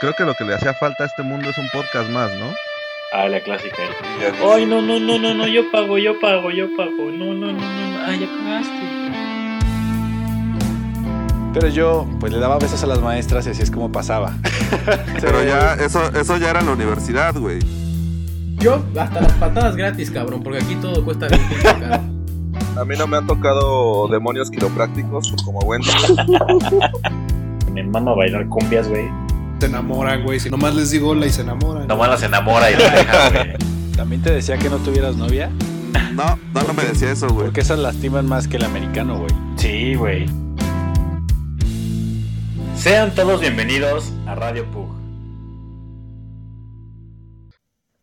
creo que lo que le hacía falta a este mundo es un podcast más, ¿no? Ah, la clásica. Ay, no, no, no, no, no, yo pago, yo pago, yo pago. No, no, no, no, ay, ya pagaste. Pero yo, pues le daba besos a las maestras y así es como pasaba. Pero ya, eso, eso ya era en la universidad, güey. Yo, hasta las patadas gratis, cabrón, porque aquí todo cuesta bien. A mí no me han tocado demonios quiroprácticos como Wendy. Me mama bailar cumbias, güey. Se enamoran, güey. Si nomás les digo hola y se enamoran. Nomás las enamora y la deja, güey. ¿También te decía que no tuvieras novia? No, no, no me decía eso, güey. Porque esas lastiman más que el americano, güey. Sí, güey. Sean todos bienvenidos a Radio Pug.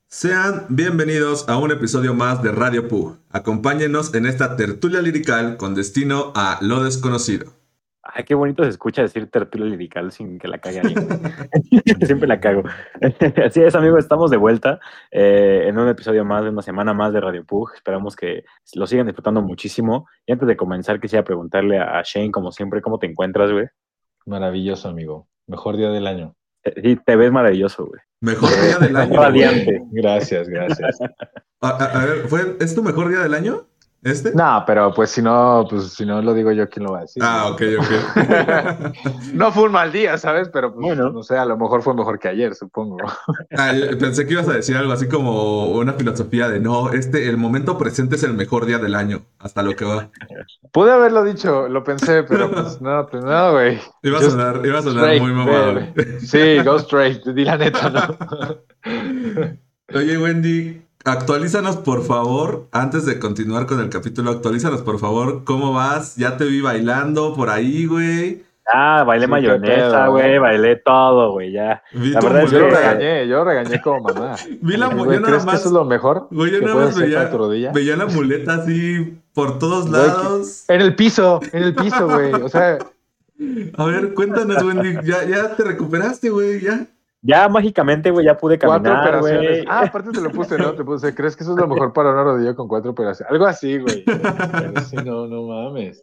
Sean bienvenidos a un episodio más de Radio Pug. Acompáñenos en esta tertulia lirical con destino a lo desconocido. Ay, qué bonito se escucha decir tertulia lirical sin que la cague alguien. Siempre la cago. Así es, amigos, estamos de vuelta eh, en un episodio más, de una semana más de Radio Pug. Esperamos que lo sigan disfrutando muchísimo. Y antes de comenzar, quisiera preguntarle a Shane, como siempre, ¿cómo te encuentras, güey? Maravilloso, amigo. Mejor día del año. Sí, te ves maravilloso, güey. Mejor día del año. Radiante. Gracias, gracias. A, a- a ver, ¿fue, ¿es tu mejor día del año? ¿Este? No, pero pues si no, pues si no lo digo yo, ¿quién lo va a decir? Ah, ok, ok. No fue un mal día, ¿sabes? Pero pues, Bueno. no sé, a lo mejor fue mejor que ayer, supongo. Ah, pensé que ibas a decir algo así como una filosofía de no, este, el momento presente es el mejor día del año, hasta lo que va. Pude haberlo dicho, lo pensé, pero pues no, pues no, güey. Iba a sonar, iba a sonar straight, muy mamado. baby. Sí, go straight, di la neta, ¿no? Oye, Wendy, actualízanos por favor, antes de continuar con el capítulo, actualízanos por favor, ¿cómo vas? Ya te vi bailando por ahí, güey. Ah, bailé Sí, mayonesa, güey, bailé todo, güey, ya. Vi La verdad es Yo lo que- muleta. regañé, yo regañé como mamá. Vi la Güey, mu- yo nada ¿Crees que más, eso es lo mejor? güey, yo nada más veía, veía la muleta así por todos lados. En el piso, en el piso, güey. O sea, A ver, cuéntanos, Wendy, ya, ya te recuperaste, güey, ya. Ya mágicamente, güey, ya pude cuatro caminar, operaciones. güey. Ah, aparte te lo puse, ¿no? Te puse, ¿crees que eso es lo mejor para una rodilla con cuatro operaciones? Algo así, güey. No, no mames.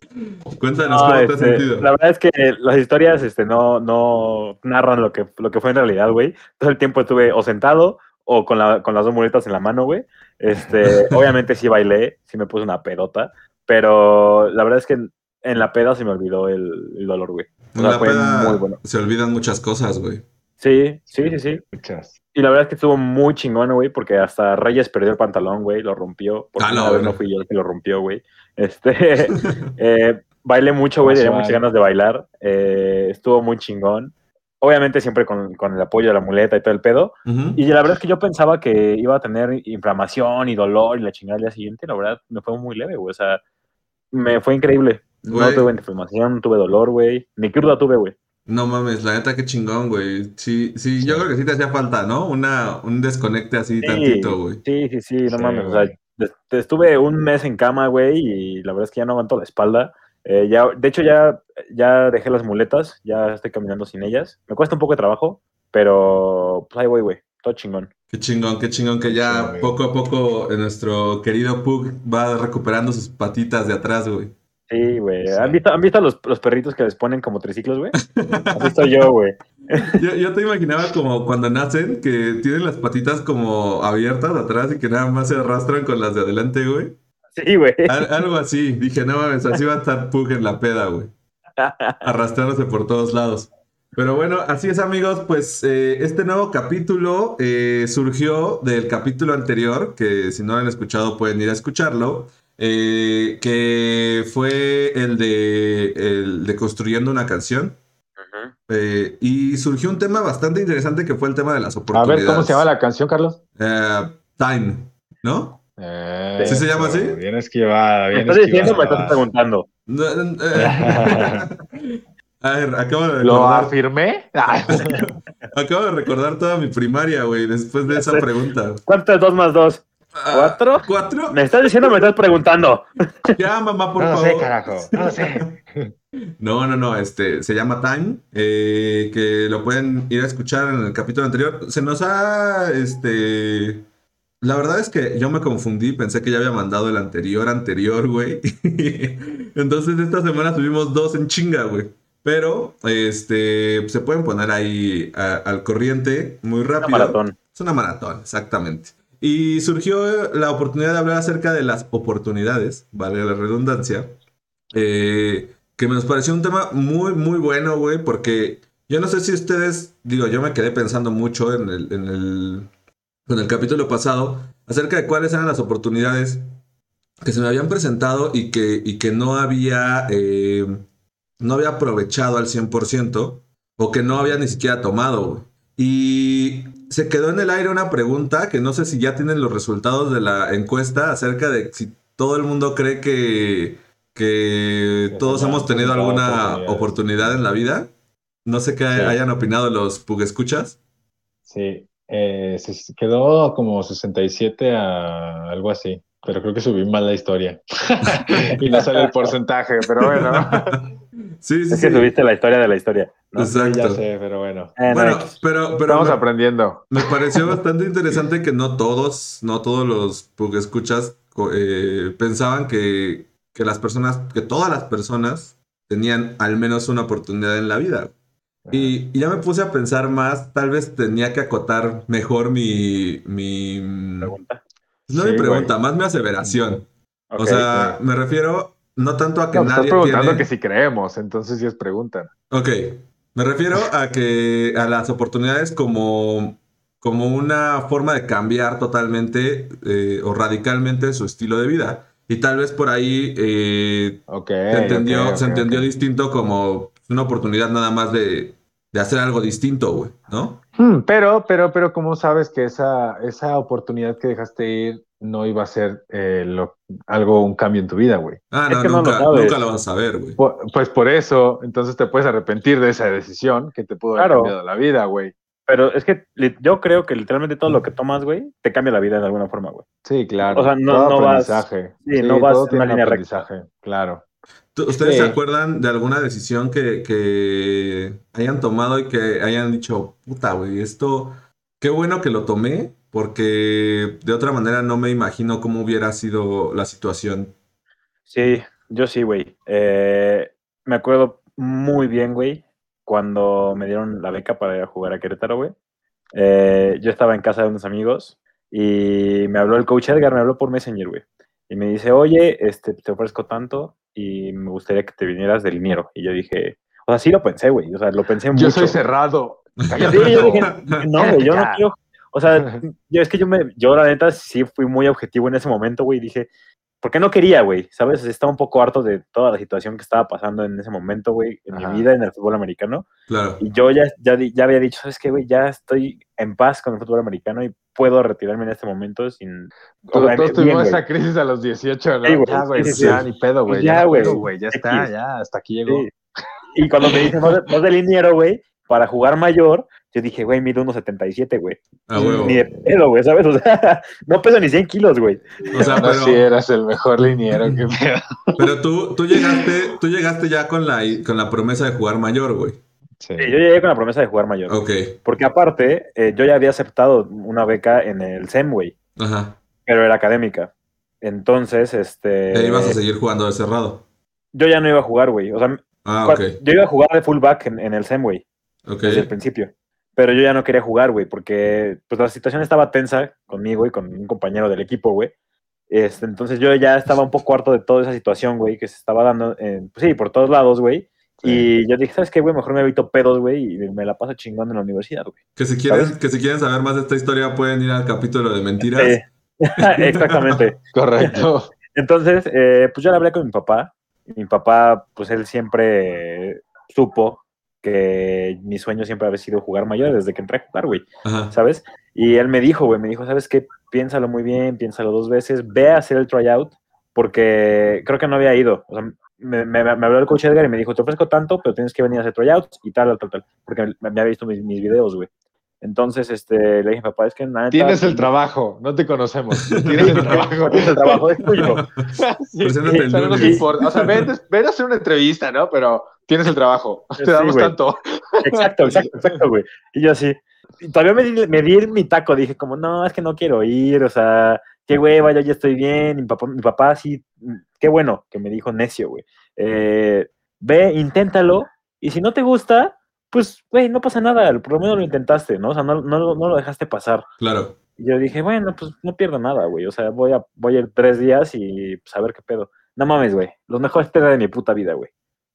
Cuéntanos No, cómo te has este, sentido. la verdad es que las historias este, no, no narran lo que, lo que fue en realidad, güey. Todo el tiempo estuve o sentado o con, la, con las dos muletas en la mano, güey. Este, obviamente sí bailé, sí me puse una pedota, pero la verdad es que en, la peda se me olvidó el, el dolor, güey. O sea, la fue peda muy bueno. se olvidan muchas cosas, güey. Sí, sí, sí, sí. Muchas. Y la verdad es que estuvo muy chingón, güey, porque hasta Reyes perdió el pantalón, güey, lo rompió. Por Ah, no, vez no fui yo el que lo rompió, güey. Este, eh, bailé mucho, güey, tenía muchas ganas de bailar. eh, estuvo muy chingón. Obviamente siempre con, con el apoyo de la muleta y todo el pedo. Y la verdad es que yo pensaba que iba a tener inflamación y dolor y la chingada al día siguiente. La verdad, me fue muy leve, güey. O sea, me fue increíble. No tuve inflamación, no tuve dolor, güey. Ni cruda tuve, güey. No mames, la neta qué chingón, güey. Sí, sí, yo creo que sí te hacía falta, ¿no? Una, un desconecte así Sí. tantito, güey. Sí, sí, sí, no Sí, mames. O sea, estuve un mes en cama, güey, y la verdad es que ya no aguanto la espalda. Eh, ya, de hecho, ya, ya dejé las muletas, ya estoy caminando sin ellas. Me cuesta un poco de trabajo, pero pues ahí voy, güey. Todo chingón. Qué chingón, qué chingón que ya poco a poco eh, nuestro querido Pug va recuperando sus patitas de atrás, güey. Sí, güey. Sí. ¿Han visto, ¿Han visto los, los perritos que les ponen como triciclos, güey? Así estoy yo, güey. Yo, yo te imaginaba como cuando nacen, que tienen las patitas como abiertas atrás y que nada más se arrastran con las de adelante, güey. Sí, güey. Al- algo así. Dije, no mames, así va a estar Pug en la peda, güey. arrastrándose por todos lados. Pero bueno, así es amigos, pues eh, este nuevo capítulo eh, surgió del capítulo anterior, que si no lo han escuchado pueden ir a escucharlo, eh, que fue el de, Construyendo una canción. Eh, y surgió un tema bastante interesante que fue el tema de las oportunidades. A ver, ¿cómo se llama la canción, Carlos? Eh, Time, ¿no? Eh, ¿Sí se llama así? Bien esquivada, bien ¿Me estás esquivada. diciendo me estás preguntando? A ver, acabo de recordar. ¿Lo afirmé? acabo de recordar toda mi primaria, güey, después de esa pregunta. ¿Cuánto es 2 más 2? ¿Cuatro? ¿Cuatro? ¿Me estás diciendo o me estás preguntando? Ya, mamá, por no lo favor. sé, carajo. No lo sé. No, no, no, este, se llama Time, eh, que lo pueden ir a escuchar en el capítulo anterior. Se nos ha, este, la verdad es que yo me confundí, pensé que ya había mandado el anterior, anterior, güey. Entonces esta semana subimos dos en chinga, güey. Pero este, se pueden poner ahí a- al corriente muy Una rápido. maratón. Es una maratón, exactamente. Y surgió la oportunidad de hablar acerca de las oportunidades, vale la redundancia, eh, que me nos pareció un tema muy, muy bueno, güey, porque yo no sé si ustedes, digo, yo me quedé pensando mucho en el, en el, en el capítulo pasado acerca de cuáles eran las oportunidades que se me habían presentado y que, y que no había, eh, no había aprovechado al 100% o que no había ni siquiera tomado, güey. Y se quedó en el aire una pregunta que no sé si ya tienen los resultados de la encuesta acerca de si todo el mundo cree que, todos hemos tenido alguna oportunidad en la vida. No sé qué Sí. hayan opinado los pugescuchas. Sí, eh, se quedó como 67 a algo así, pero creo que subí mal la historia. y no sale el porcentaje, pero bueno. Sí, sí, Es que sí. subiste la historia de la historia. ¿no? Exacto. ya sé, pero bueno. Eh, no, Bueno, X. pero, pero Estamos me, aprendiendo. me pareció bastante interesante que no todos, no todos los escuchas pensaban que, que las personas, que todas las personas tenían al menos una oportunidad en la vida. Y, y ya me puse a pensar más, tal vez tenía que acotar mejor mi, mi Pregunta. no Sí, mi pregunta, güey. más mi aseveración. o sea, me refiero no tanto a que No, pues estás nadie preguntando tiene... que si creemos, entonces sí es pregunta. Ok, me refiero a que a las oportunidades como, como una forma de cambiar totalmente eh, o radicalmente su estilo de vida. Y tal vez por ahí eh, Ok. se entendió, se distinto como una oportunidad nada más de, de hacer algo distinto, güey, ¿no? Hmm, pero, pero, pero, ¿cómo sabes que esa, esa oportunidad que dejaste ir no iba a ser eh, lo- algo, un cambio en tu vida, güey? Ah, Es no, que no lo nunca, sabes. nunca lo vas a saber, güey. Pu- Pues por eso, entonces te puedes arrepentir de esa decisión que te pudo haber Claro. cambiado la vida, güey. Pero es que yo creo que literalmente todo lo que tomas, güey, te cambia la vida de alguna forma, güey. Sí, claro. O sea, no- Todo no vas- aprendizaje. sí, no vas todo en tiene una un línea recta. aprendizaje, claro. ¿Tú- ¿Ustedes Sí. se acuerdan de alguna decisión que, que hayan tomado y que hayan dicho, puta, güey, esto, qué bueno que lo tomé, porque de otra manera no me imagino cómo hubiera sido la situación? Sí, yo sí, güey. Eh, me acuerdo muy bien, güey, cuando me dieron la beca para ir a jugar a Querétaro, güey. Eh, yo estaba en casa de unos amigos y me habló el coach Edgar, me habló por Messenger, güey. Y me dice, oye, este, te ofrezco tanto y me gustaría que te vinieras de liniero. Y yo dije, o sea, sí lo pensé, güey. O sea, lo pensé mucho. Yo soy cerrado. Sí, yo dije, no, güey, yo no quiero. O sea, yo, es que yo me, yo la neta sí fui muy objetivo en ese momento, güey. Dije, porque no quería, güey, ¿sabes? Estaba un poco harto de toda la situación que estaba pasando en ese momento, güey, en Ajá. mi vida, en el fútbol americano. Claro. Y yo ya, ya, ya había dicho, ¿sabes qué, güey? Ya estoy en paz con el fútbol americano y puedo retirarme en este momento sin... Todos, todos bien, tuvimos güey. esa crisis a los 18, ¿no? Sí, güey, ya, güey, sí, sí, ya, ni pedo, güey. Ya, ya, no güey. güey. Ya está, ya, hasta aquí llegó. Sí. Y cuando me dicen, vas de, vas de liniero, güey, para jugar mayor, yo dije, güey, mido 1.77, güey. A huevo. Ni de pedo, güey, ¿sabes? O sea, no peso ni 100 kilos, güey. O sea, no, pero, si eras el mejor liniero que pedo. pero tú, tú llegaste, tú llegaste ya con la, con la promesa de jugar mayor, güey. Sí. Sí, yo llegué con la promesa de jugar mayor. Ok. Porque aparte, eh, yo ya había aceptado una beca en el SEM, güey, Ajá. pero era académica. Entonces, este. E ibas a seguir jugando de cerrado. Yo ya no iba a jugar, güey. O sea, Ah, cua- ok. yo iba a jugar de fullback en, en el SEM, güey, Ok. desde el principio. Pero yo ya no quería jugar, güey, porque pues la situación estaba tensa conmigo y con un compañero del equipo, güey. Este, entonces yo ya estaba un poco harto de toda esa situación, güey, que se estaba dando, en- pues sí, por todos lados, güey. Y yo dije, ¿sabes qué, güey? Mejor me evito pedos, güey, y me la paso chingando en la universidad, güey. Que si quieren, ¿Sabes? que si quieren saber más de esta historia, pueden ir al capítulo de mentiras. Sí. Exactamente. Correcto. Entonces, eh, pues yo le hablé con mi papá. Mi papá, pues él siempre supo que mi sueño siempre había sido jugar mayor desde que entré a jugar, güey, Ajá. ¿sabes? Y él me dijo, güey, me dijo, ¿sabes qué? Piénsalo muy bien, piénsalo dos veces, ve a hacer el tryout, porque creo que no había ido. O sea, me, me- me habló el coach Edgar y me dijo, te ofrezco tanto, pero tienes que venir a hacer tryouts y tal, tal, tal, tal, porque me, me había visto mis, mis videos, güey. Entonces, este, le dije, papá, es que nada. Tienes el trabajo, no te conocemos. Tienes el trabajo. Tienes el trabajo, es tuyo. Sí, o sea, no nos importa. O sea, ven, ven a hacer una entrevista, ¿no? Pero tienes el trabajo. Te Sí, damos tanto. Exacto, exacto, exacto, güey. Y yo así. y todavía me di, me di mi taco, dije como, no, es que no quiero ir, o sea, qué hueva, yo ya estoy bien. Mi papá, mi papá sí, qué bueno que me dijo necio, güey. Eh, ve, inténtalo Y si no te gusta, pues, güey, no pasa nada, por lo menos lo intentaste, ¿no? O sea, no, no, lo- no lo dejaste pasar. Claro. Y yo dije, bueno, pues no pierdo nada, güey. O sea, voy a, voy a ir tres días y pues a ver qué pedo. No mames, güey. Los mejores tres de mi puta vida, güey.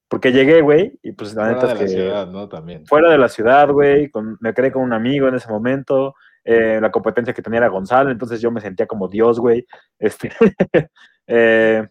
Porque llegué, güey, y pues la Fuera neta de es la que ciudad, ¿no? También. fuera de la ciudad, güey, me quedé con un amigo en ese momento. eh, la competencia que tenía era Gonzalo, entonces yo me sentía como Dios, güey. Este, eh,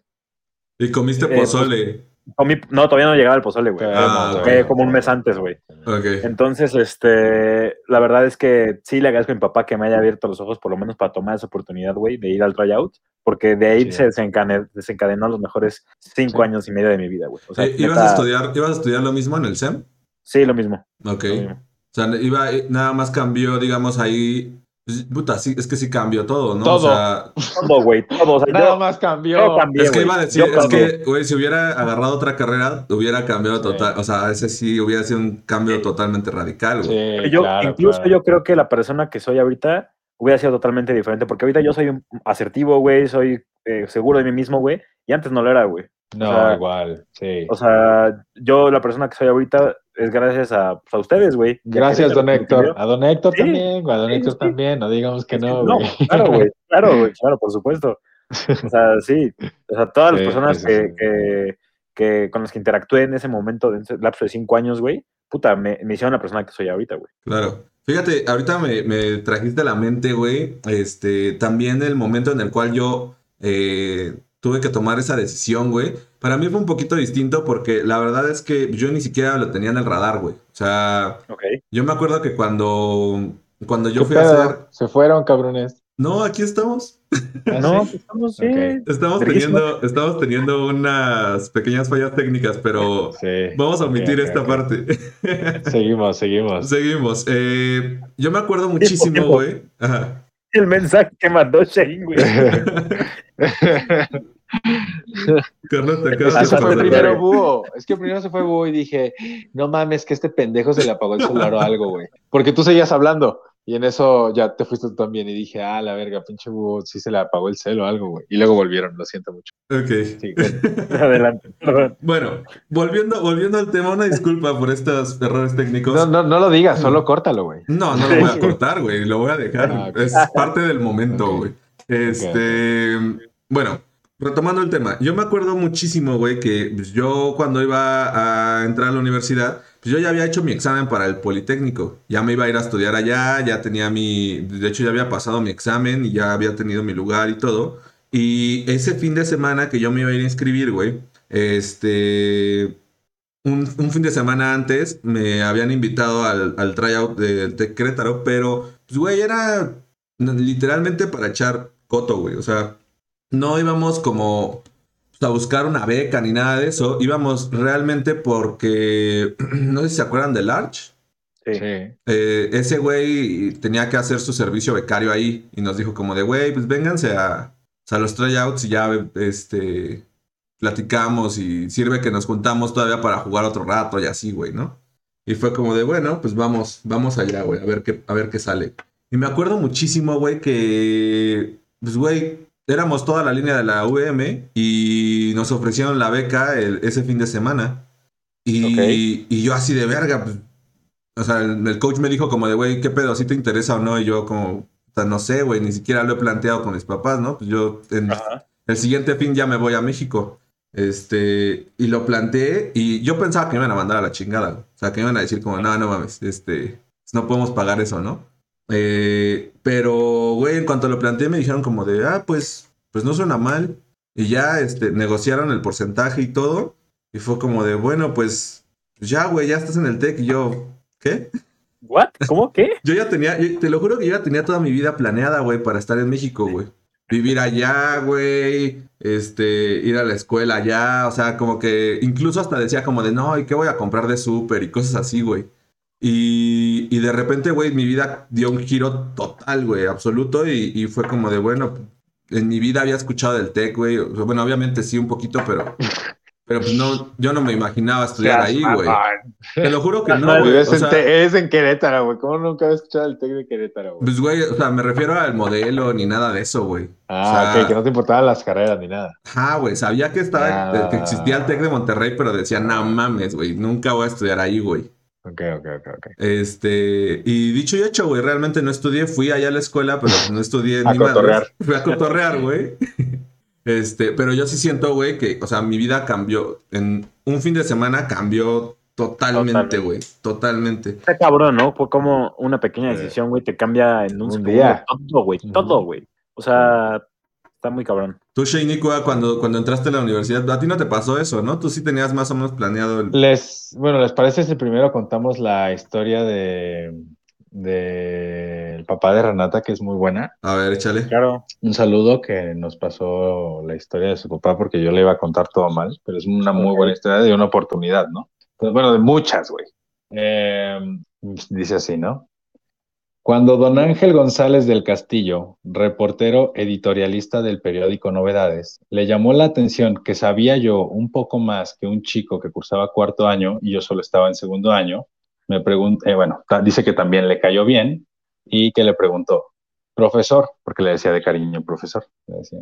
Y comiste Eh, pues, pozole. Comí- no, todavía no llegaba el pozole, güey. Ah, como un mes antes, güey. Ok. Entonces, este, la verdad es que sí le agradezco a mi papá que me haya abierto los ojos por lo menos para tomar esa oportunidad, güey, de ir al tryout, porque de ahí Sí. se desencane- desencadenó los mejores cinco Sí. años y medio de mi vida, güey. O sea, Eh, ¿Ibas, neta, a estudiar, ¿Ibas a estudiar lo mismo en el SEM? Sí, lo mismo. Ok. lo mismo. O sea, iba, eh, nada más cambió, digamos, ahí. Pues, Puta, sí, es que sí cambió todo, ¿no? Todo. O sea, Todo, güey, todo. O sea, Nada yo, más cambió. cambié, es que iba a decir, Yo es cambié. que, güey, si hubiera agarrado otra carrera, hubiera cambiado total. O sea, ese sí hubiera sido un cambio totalmente radical, güey. Sí, yo, claro, incluso claro. yo creo que la persona que soy ahorita hubiera sido totalmente diferente, porque ahorita yo soy un asertivo, güey, soy eh, seguro de mí mismo, güey, y antes no lo era, güey. No, o sea, igual, sí. O sea, yo la persona que soy ahorita es gracias a, pues, a ustedes, güey. Gracias, don Héctor. A don Héctor Sí, también, güey, a don sí, Héctor sí. también. No digamos que no, No, claro, güey, claro, güey, claro, por supuesto. O sea, sí, o sea, todas las personas sí, que, sí. que, que con las que interactué en ese momento, en ese lapso de cinco años, güey, puta, me, me hicieron la persona que soy ahorita, güey. Claro. Fíjate, ahorita me, me trajiste a la mente, güey, este, también el momento en el cual yo eh, tuve que tomar esa decisión, güey. Para mí fue un poquito distinto porque la verdad es que yo ni siquiera lo tenía en el radar, güey. O sea, yo me acuerdo que cuando, cuando yo ¿Qué fui a hacer... Se fueron, cabrones. No, aquí estamos. ¿Ah, No, sí? pues, estamos, sí. Estamos teniendo, estamos teniendo unas pequeñas fallas técnicas, pero Sí. vamos a omitir esta parte. Seguimos, seguimos. Seguimos. Eh, yo me acuerdo muchísimo, güey. El mensaje que mandó Shane, güey. Carlos, te Es acabas que fue primero. Búho. Es que primero se fue Búho y dije, no mames, que este pendejo se le apagó el celular o algo, güey. Porque tú seguías hablando. Y en eso ya te fuiste tú también. Y dije, ah, la verga, pinche Búho, sí se le apagó el celo o algo, güey. Y luego volvieron, lo siento mucho. Ok. Sí. Adelante, perdón. Bueno, volviendo, volviendo al tema, una disculpa por estos errores técnicos. No, no, no lo digas, solo córtalo, güey. No, no lo voy a cortar, güey. Lo voy a dejar. Ah. Es parte del momento, güey. Este. Bueno, retomando el tema. Yo me acuerdo muchísimo, güey, que pues, yo cuando iba a entrar a la universidad, pues yo ya había hecho mi examen para el Politécnico. Ya me iba a ir a estudiar allá, ya tenía mi. De hecho, ya había pasado mi examen y ya había tenido mi lugar y todo. Y ese fin de semana que yo me iba a ir a inscribir, güey, este. Un, fin de semana antes me habían invitado al, al tryout del Tec Querétaro, pero, pues, güey, era literalmente para echar coto, güey. O sea, no íbamos como pues, a buscar una beca ni nada de eso. Íbamos realmente porque, no sé si se acuerdan del Arch. Sí. Sí. Eh, ese güey tenía que hacer su servicio becario ahí y nos dijo como de, güey, pues vénganse a, a los tryouts y ya, este, platicamos y sirve que nos juntamos todavía para jugar otro rato y así, güey, ¿no? Y fue como de, bueno, pues vamos, vamos allá, güey, a ver qué, a ver qué sale. Y me acuerdo muchísimo, güey, que, pues, güey, éramos toda la línea de la UM y nos ofrecieron la beca el- ese fin de semana. Y, yo así de verga, pues, o sea, el, el coach me dijo como de, güey, ¿qué pedo? ¿Si te interesa o no? Y yo como, o sea, no sé, güey, ni siquiera lo he planteado con mis papás, ¿no? Pues yo en el siguiente fin ya me voy a México. Este, y lo planteé y yo pensaba que me iban a mandar a la chingada. güey. O sea, que me iban a decir como, no, no mames, este, no podemos pagar eso, ¿no? Eh, pero, güey, en cuanto lo planteé me dijeron como de, ah, pues, pues no suena mal. Y ya, este, negociaron el porcentaje y todo. Y fue como de, bueno, pues, ya, güey, ya estás en el TEC. Y yo, ¿qué? ¿What? ¿Cómo? ¿Qué? Yo ya tenía, yo- te lo juro que yo ya tenía toda mi vida planeada, güey, para estar en México, güey. Vivir allá, güey, este, ir a la escuela allá, o sea, como que incluso hasta decía como de, no, ¿y qué voy a comprar de súper? Y cosas así, güey. Y, y de repente, güey, mi vida dio un giro total, güey, absoluto, y, y fue como de, bueno, en mi vida había escuchado del tech, güey. O sea, bueno, obviamente sí, un poquito, pero, Pero pues no, yo no me imaginaba estudiar ahí, güey. Te lo juro que no, güey. es, O en sea, es en Querétaro, güey. ¿Cómo nunca habías escuchado el TEC de Querétaro, güey? pues, güey, o sea, me refiero al modelo ni nada de eso, güey. Ah, o sea- ok, que no te importaban las carreras ni nada. Ajá, güey, sabía que estaba, Ah. que existía el TEC de Monterrey, pero decía, no mames, güey, nunca voy a estudiar ahí, güey. Ok, ok, ok, ok. Este, y dicho y hecho, güey, realmente no estudié, fui allá a la escuela, pero no estudié A ni madres. cotorrear. Fui a cotorrear, güey. Este, pero yo sí siento, güey, que, o sea, mi vida cambió. En un fin de semana cambió totalmente, güey. Totalmente. Está cabrón, ¿no? Fue como una pequeña decisión, güey, te cambia en un, Un segundo día. todo, güey. Todo, güey. O sea, está muy cabrón. Tú, Shane cuando, cuando entraste a la universidad, a ti no te pasó eso, ¿no? Tú sí tenías más o menos planeado el... Les, bueno, ¿les parece si primero contamos la historia de, de el papá de Renata, que es muy buena? A ver, échale. Claro. Un saludo que nos pasó la historia de su papá porque yo le iba a contar todo mal, pero es una muy buena historia de una oportunidad, ¿no? Pues, bueno, de muchas, güey. Eh, dice así, ¿no? Cuando don Ángel González del Castillo, reportero editorialista del periódico Novedades, le llamó la atención que sabía yo un poco más que un chico que cursaba cuarto año y yo solo estaba en segundo año, me pregunté, bueno, ta- dice que también le cayó bien y que le preguntó, profesor, porque le decía de cariño profesor, le decía,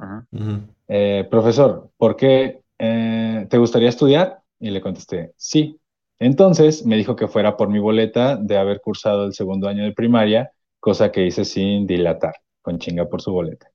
eh, profesor, ¿por qué eh, te gustaría estudiar? Y le contesté, sí. Entonces me dijo que fuera por mi boleta de haber cursado el segundo año de primaria, cosa que hice sin dilatar, con chinga por su boleta.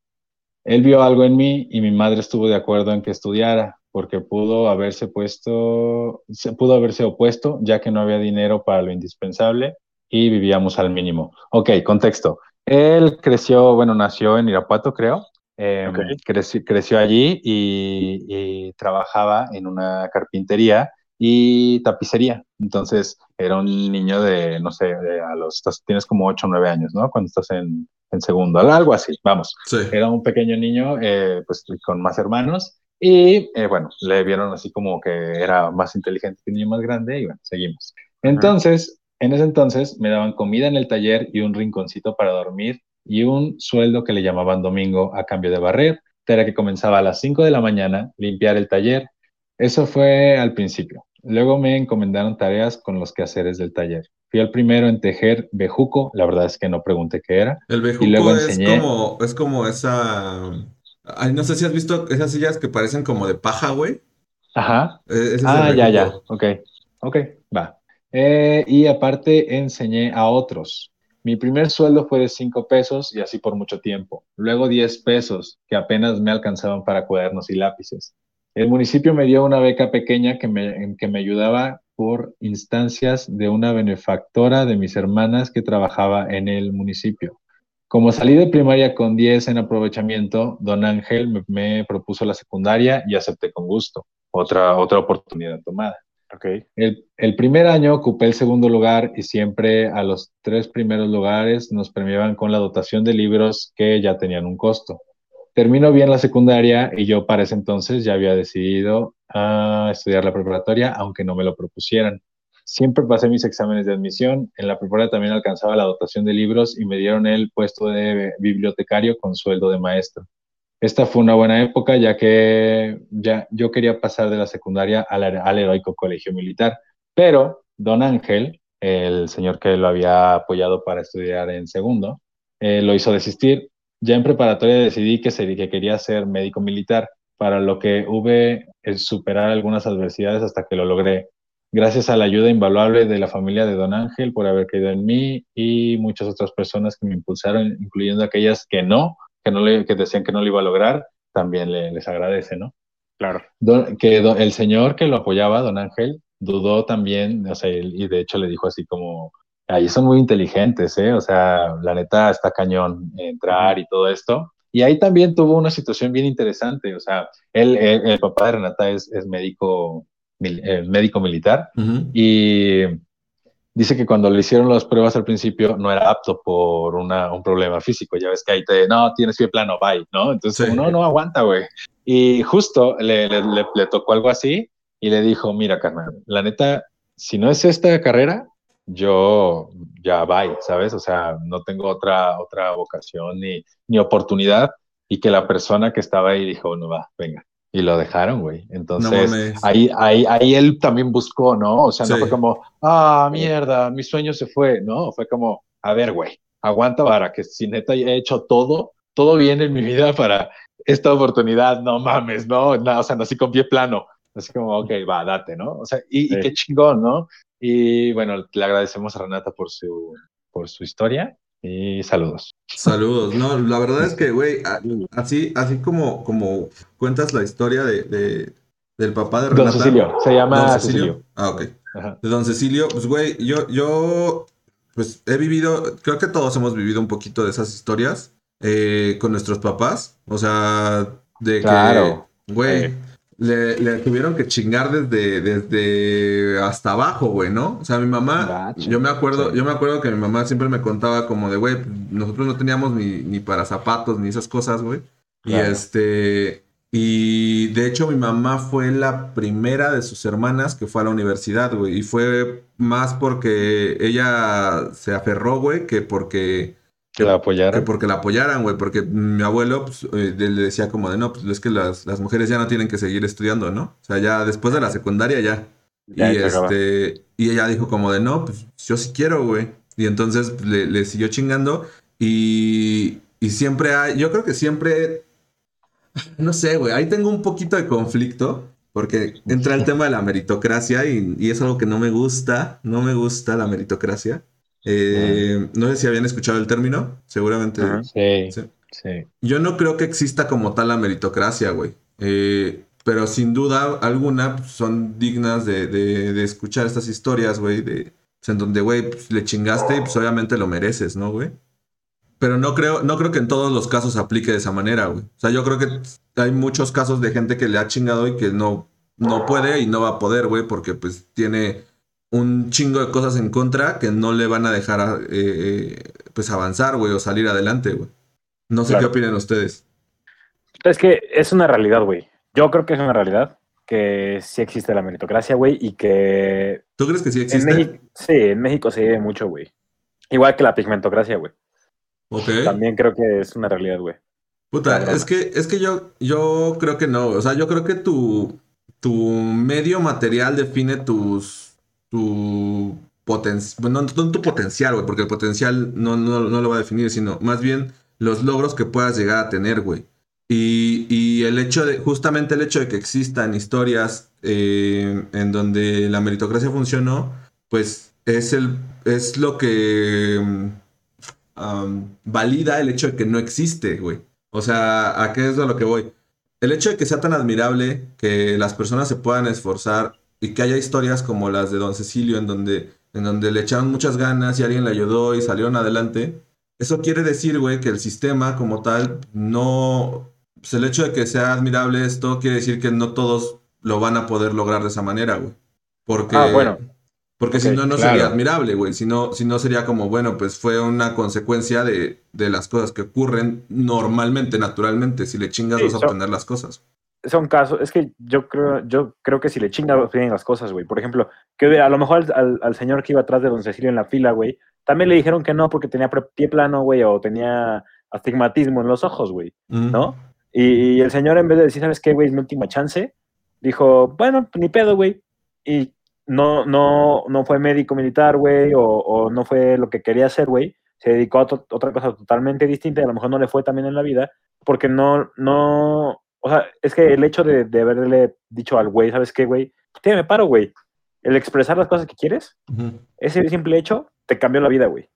Él vio algo en mí y mi madre estuvo de acuerdo en que estudiara, porque pudo haberse puesto, se pudo haberse opuesto, ya que no había dinero para lo indispensable y vivíamos al mínimo. Ok, contexto. Él creció, bueno, nació en Irapuato, creo. Eh, Ok. creció, creció allí y, y trabajaba en una carpintería y tapicería. Entonces era un niño de, no sé, de a los, estás- tienes como 8 o 9 años, ¿no? Cuando estás en, en segundo, algo así, vamos. Sí. Era un pequeño niño, eh, pues con más hermanos. Y eh, bueno, le vieron así como que era más inteligente que un niño más grande y bueno, seguimos. Entonces, en ese entonces me daban comida en el taller y un rinconcito para dormir y un sueldo que le llamaban domingo a cambio de barrer. Era que comenzaba a las 5 de la mañana, limpiar el taller. Eso fue al principio. Luego me encomendaron tareas con los quehaceres del taller. Fui el primero en tejer bejuco, la verdad es que no pregunté qué era. El bejuco Y luego es enseñé- como, es como esa... Ay, no sé si has visto esas sillas que parecen como de paja, güey. Ajá, Eh, es Ah, ya, ya, ok, ok, va. Eh, y aparte enseñé a otros. Mi primer sueldo fue de 5 pesos y así por mucho tiempo. Luego 10 pesos, que apenas me alcanzaban para cuadernos y lápices. El municipio me dio una beca pequeña que me, que me ayudaba por instancias de una benefactora de mis hermanas que trabajaba en el municipio. Como salí de primaria con 10 en aprovechamiento, don Ángel me, me propuso la secundaria y acepté con gusto. Otra, otra oportunidad tomada. El, el primer año ocupé el segundo lugar y siempre a los tres primeros lugares nos premiaban con la dotación de libros que ya tenían un costo. Terminó bien la secundaria y yo para ese entonces ya había decidido a estudiar la preparatoria, aunque no me lo propusieran. Siempre pasé mis exámenes de admisión. En la preparatoria también alcanzaba la dotación de libros y me dieron el puesto de bibliotecario con sueldo de maestro. Esta fue una buena época ya que ya yo quería pasar de la secundaria al, al heroico colegio militar, pero don Ángel, el señor que lo había apoyado para estudiar en segundo, eh, lo hizo desistir. Ya en preparatoria decidí que, se, que quería ser médico militar, para lo que hube es superar algunas adversidades hasta que lo logré. Gracias a la ayuda invaluable de la familia de Don Ángel por haber creído en mí y muchas otras personas que me impulsaron, incluyendo aquellas que no, que, no le, que decían que no lo iba a lograr, también le, les agradece, ¿no? Claro. Don, que don, el señor que lo apoyaba, Don Ángel, dudó también, o sea, y de hecho le dijo así como, ahí son muy inteligentes, ¿eh? O sea, la neta está cañón entrar y todo esto. Y ahí también tuvo una situación bien interesante, o sea, él, él el papá de Renata es, es médico, mil, eh, médico militar uh -huh. y dice que cuando le hicieron las pruebas al principio no era apto por una, un problema físico, ya ves que ahí te, no, tienes pie plano, bye, ¿no? Entonces, sí. no, no aguanta, güey. Y justo le, le, le, le tocó algo así y le dijo, mira, carnal, la neta, si no es esta carrera, yo ya bye, ¿sabes? O sea, no tengo otra, otra vocación ni, ni oportunidad. Y que la persona que estaba ahí dijo, no va, venga. y lo dejaron, güey. No Entonces, mames. ahí, ahí, ahí él también buscó, ¿no? O sea, no Sí. fue como, ah, mierda, mi sueño se fue, ¿no? Fue como, a ver, güey, aguanta para que si neta he hecho todo, todo bien en mi vida para esta oportunidad, no mames, no, no o sea, nací con pie plano. Así como, ok, va, date, ¿no? O sea, y, y Sí. qué chingón, ¿no? Y bueno, le agradecemos a Renata por su, por su historia y saludos. Saludos. No, la verdad es que, güey, así, así como, como cuentas la historia de, de- del papá de Don Renata. Cecilio, se llama Don Cecilio. Ah, ok. Ajá. De Don Cecilio, pues, güey, yo, yo, pues, he vivido, creo que todos hemos vivido un poquito de esas historias eh, con nuestros papás. O sea, de Claro. que, güey, Sí. Le, le tuvieron que chingar desde, desde hasta abajo, güey, ¿no? O sea, mi mamá, yo me acuerdo, Sí. yo me acuerdo que mi mamá siempre me contaba como de, güey, nosotros no teníamos ni, ni para zapatos ni esas cosas, güey. Y este, y de hecho mi mamá fue la primera de sus hermanas que fue a la universidad, güey. Y fue más porque ella se aferró, güey, que porque, Que la que apoyaron. porque la apoyaran, güey. Porque mi abuelo pues, eh, le decía como de, no, pues es que las, las mujeres ya no tienen que seguir estudiando, ¿no? O sea, ya después de la secundaria ya. Ya y se acaba. este, y ella dijo como de, no, pues yo sí quiero, güey. Y entonces pues, le, le siguió chingando. Y, y siempre hay, yo creo que siempre, no sé, güey, ahí tengo un poquito de conflicto. Porque entra el tema de la meritocracia y, y es algo que no me gusta, no me gusta la meritocracia. Eh, no sé si habían escuchado el término, seguramente. Sí, Sí. sí. Yo no creo que exista como tal la meritocracia, güey. Eh, pero sin duda alguna pues, son dignas de, de- de escuchar estas historias, güey, de, pues, en donde, güey, pues, le chingaste y pues obviamente lo mereces, ¿no, güey? Pero no creo, no creo que en todos los casos aplique de esa manera, güey. O sea, yo creo que hay muchos casos de gente que le ha chingado y que no, no puede y no va a poder, güey, porque pues tiene un chingo de cosas en contra que no le van a dejar a- eh, eh, pues avanzar, güey, o salir adelante, güey. No sé Claro. qué opinan ustedes. Es que es una realidad, güey. Yo creo que es una realidad que sí existe la meritocracia, güey, y que ¿Tú crees que sí en existe? México, sí, en México se vive mucho, güey. Igual que la pigmentocracia, güey. También creo que es una realidad, güey. Puta, es que, es que yo, yo creo que no. O sea, yo creo que tu, tu medio material define tus, tu potencial. Bueno, no, no tu potencial, güey, porque el potencial no, no, no lo va a definir, sino más bien los logros que puedas llegar a tener, güey. Y, y el hecho de, justamente el hecho de que existan historias eh, en donde la meritocracia funcionó, pues es el, es lo que um, valida el hecho de que no existe, güey. O sea, ¿a qué es lo que voy? El hecho de que sea tan admirable que las personas se puedan esforzar y que haya historias como las de Don Cecilio en donde, en donde le echaron muchas ganas y alguien le ayudó y salieron adelante, eso quiere decir, güey, que el sistema como tal no... Pues el hecho de que sea admirable esto quiere decir que no todos lo van a poder lograr de esa manera, güey. Porque... Ah, bueno. Porque si no, no claro. sería admirable, güey. Si no, si no sería como, bueno, pues fue una consecuencia de, de las cosas que ocurren normalmente, naturalmente. Si le chingas Sí, vas a so- obtener las cosas. Son casos, es que yo creo, yo creo que si le chingan bien las cosas, güey. Por ejemplo, que a lo mejor al, al- al señor que iba atrás de Don Cecilio en la fila, güey, también le dijeron que no porque tenía pie plano, güey, o tenía astigmatismo en los ojos, güey. Mm. ¿no? Y, y el señor, en vez de decir, ¿sabes qué, güey? Es mi última chance, dijo, bueno, pues, ni pedo, güey. Y no, no, no fue médico militar, güey, o, o no fue lo que quería hacer, güey. Se dedicó a otra cosa totalmente distinta y a lo mejor no le fue también en la vida, porque no, no, o sea, es que el hecho de, de haberle dicho al güey, ¿sabes qué, güey? Te me paro, güey. El expresar las cosas que quieres, ese simple hecho te cambió la vida, güey.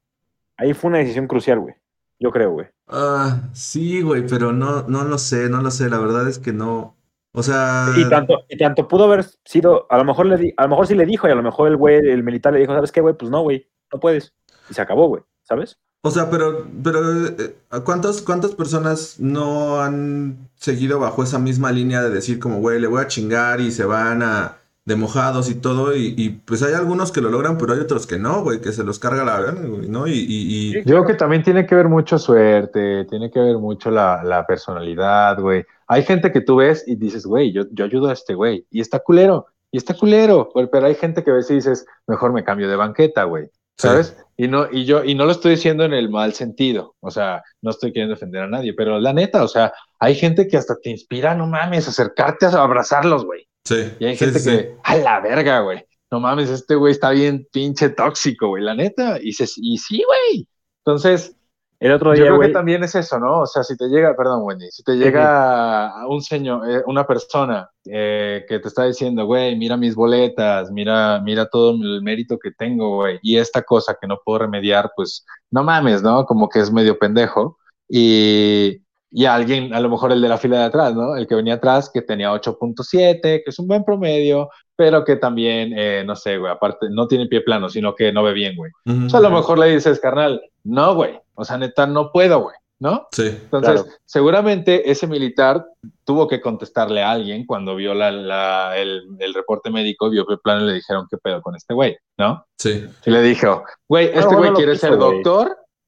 Ahí fue una decisión crucial, güey. Yo creo, güey. Ah, sí, güey, pero no, no lo sé, no lo sé. La verdad es que no. O sea. Y tanto, y tanto pudo haber sido, a lo mejor le di- a lo mejor sí le dijo, y a lo mejor el güey, el militar le dijo, ¿sabes qué, güey? Pues no, güey, no puedes. Y se acabó, güey, ¿sabes? O sea, pero, pero eh, ¿cuántas, ¿cuántas personas no han seguido bajo esa misma línea de decir como, güey, le voy a chingar y se van a de mojados y todo? Y, y, pues hay algunos que lo logran, pero hay otros que no, güey, que se los carga la verga, güey, ¿no? Y, y, y- Sí. Yo creo que también tiene que ver mucho suerte, tiene que ver mucho la, la personalidad, güey. Hay gente que tú ves y dices, güey, yo, yo ayudo a este güey, y está culero, y está culero, güey, pero hay gente que ves y dices, mejor me cambio de banqueta, güey. ¿Sabes? Y no, y yo, y no lo estoy diciendo en el mal sentido, o sea, no estoy queriendo defender a nadie, pero la neta, o sea, hay gente que hasta te inspira, no mames, acercarte a abrazarlos, güey. Sí. Y hay sí, gente sí, que, a la verga, güey. No mames, este güey está bien pinche tóxico, güey, la neta. Y, se, y sí, güey. Entonces, El otro yo día, creo güey. que también es eso, ¿no? O sea, si te llega, perdón, Wendy, si te llega a un señor, eh, una persona eh, que te está diciendo, güey, mira mis boletas, mira, mira todo el mérito que tengo, güey, y esta cosa que no puedo remediar, pues no mames, ¿no? Como que es medio pendejo. Y, y alguien, a lo mejor el de la fila de atrás, ¿no? El que venía atrás, que tenía 8.7, que es un buen promedio, pero que también, eh, no sé, güey, aparte, no tiene pie plano, sino que no ve bien, güey. Ujú. O sea, a lo mejor le dices, carnal, no, güey. O sea, neta, no puedo, güey. ¿No? Sí. Entonces, Claro. seguramente ese militar tuvo que contestarle a alguien cuando vio la, la- el, el reporte médico, vio el plan y le dijeron, ¿qué pedo con este güey? ¿no? Sí. Y le dijo, güey, Ah, este güey quiere quiso, ser güey.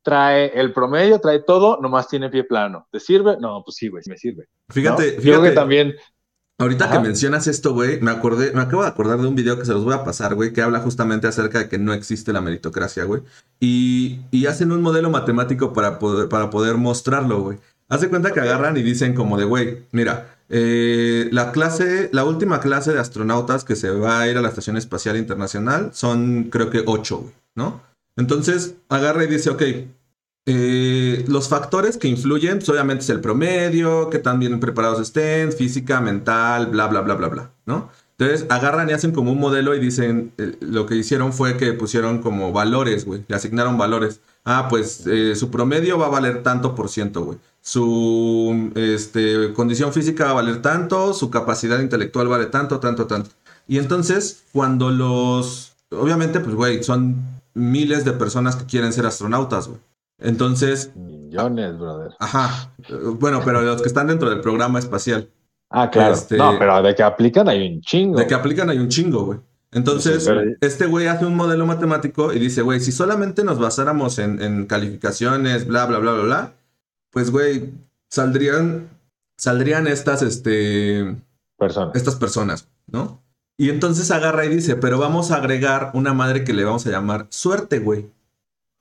Trae el promedio, trae todo, nomás tiene pie plano. ¿Te sirve? No, pues sí, güey, me sirve. ¿no? Fíjate, Yo creo fíjate. que también, Ahorita Ajá. que mencionas esto, güey, me acordé, me acabo de acordar de un video que se los voy a pasar, güey, que habla justamente acerca de que no existe la meritocracia, güey. Y, y hacen un modelo matemático para poder, para poder mostrarlo, güey. Hace cuenta que agarran y dicen como de, güey, mira, eh, la clase, la última clase de astronautas que se va a ir a la Estación Espacial Internacional son, creo que, ocho, güey, ¿no? Entonces, agarra y dice, ok, eh, los factores que influyen, pues obviamente es el promedio, que tan bien preparados estén, física, mental, bla, bla, bla, bla, bla, ¿no? Entonces agarran y hacen como un modelo y dicen, eh, lo que hicieron fue que pusieron como valores, güey, le asignaron valores. Ah, pues eh, su promedio va a valer tanto por ciento, güey. Su este, condición física va a valer tanto, su capacidad intelectual vale tanto, tanto, tanto. Y entonces, cuando los... Obviamente, pues, güey, son miles de personas que quieren ser astronautas, güey. Entonces, millones, brother. ajá. Bueno, pero los que están dentro del programa espacial. Ah, claro. Este- No, pero de que aplican hay un chingo. De que aplican hay un chingo, güey. Entonces, Sí, pero- este güey hace un modelo matemático y dice, güey, si solamente nos basáramos en, en calificaciones, bla, bla, bla, bla, bla, pues, güey, saldrían, saldrían estas, este, Personas. estas personas, ¿no? Y entonces agarra y dice, pero vamos a agregar una madre que le vamos a llamar suerte, güey.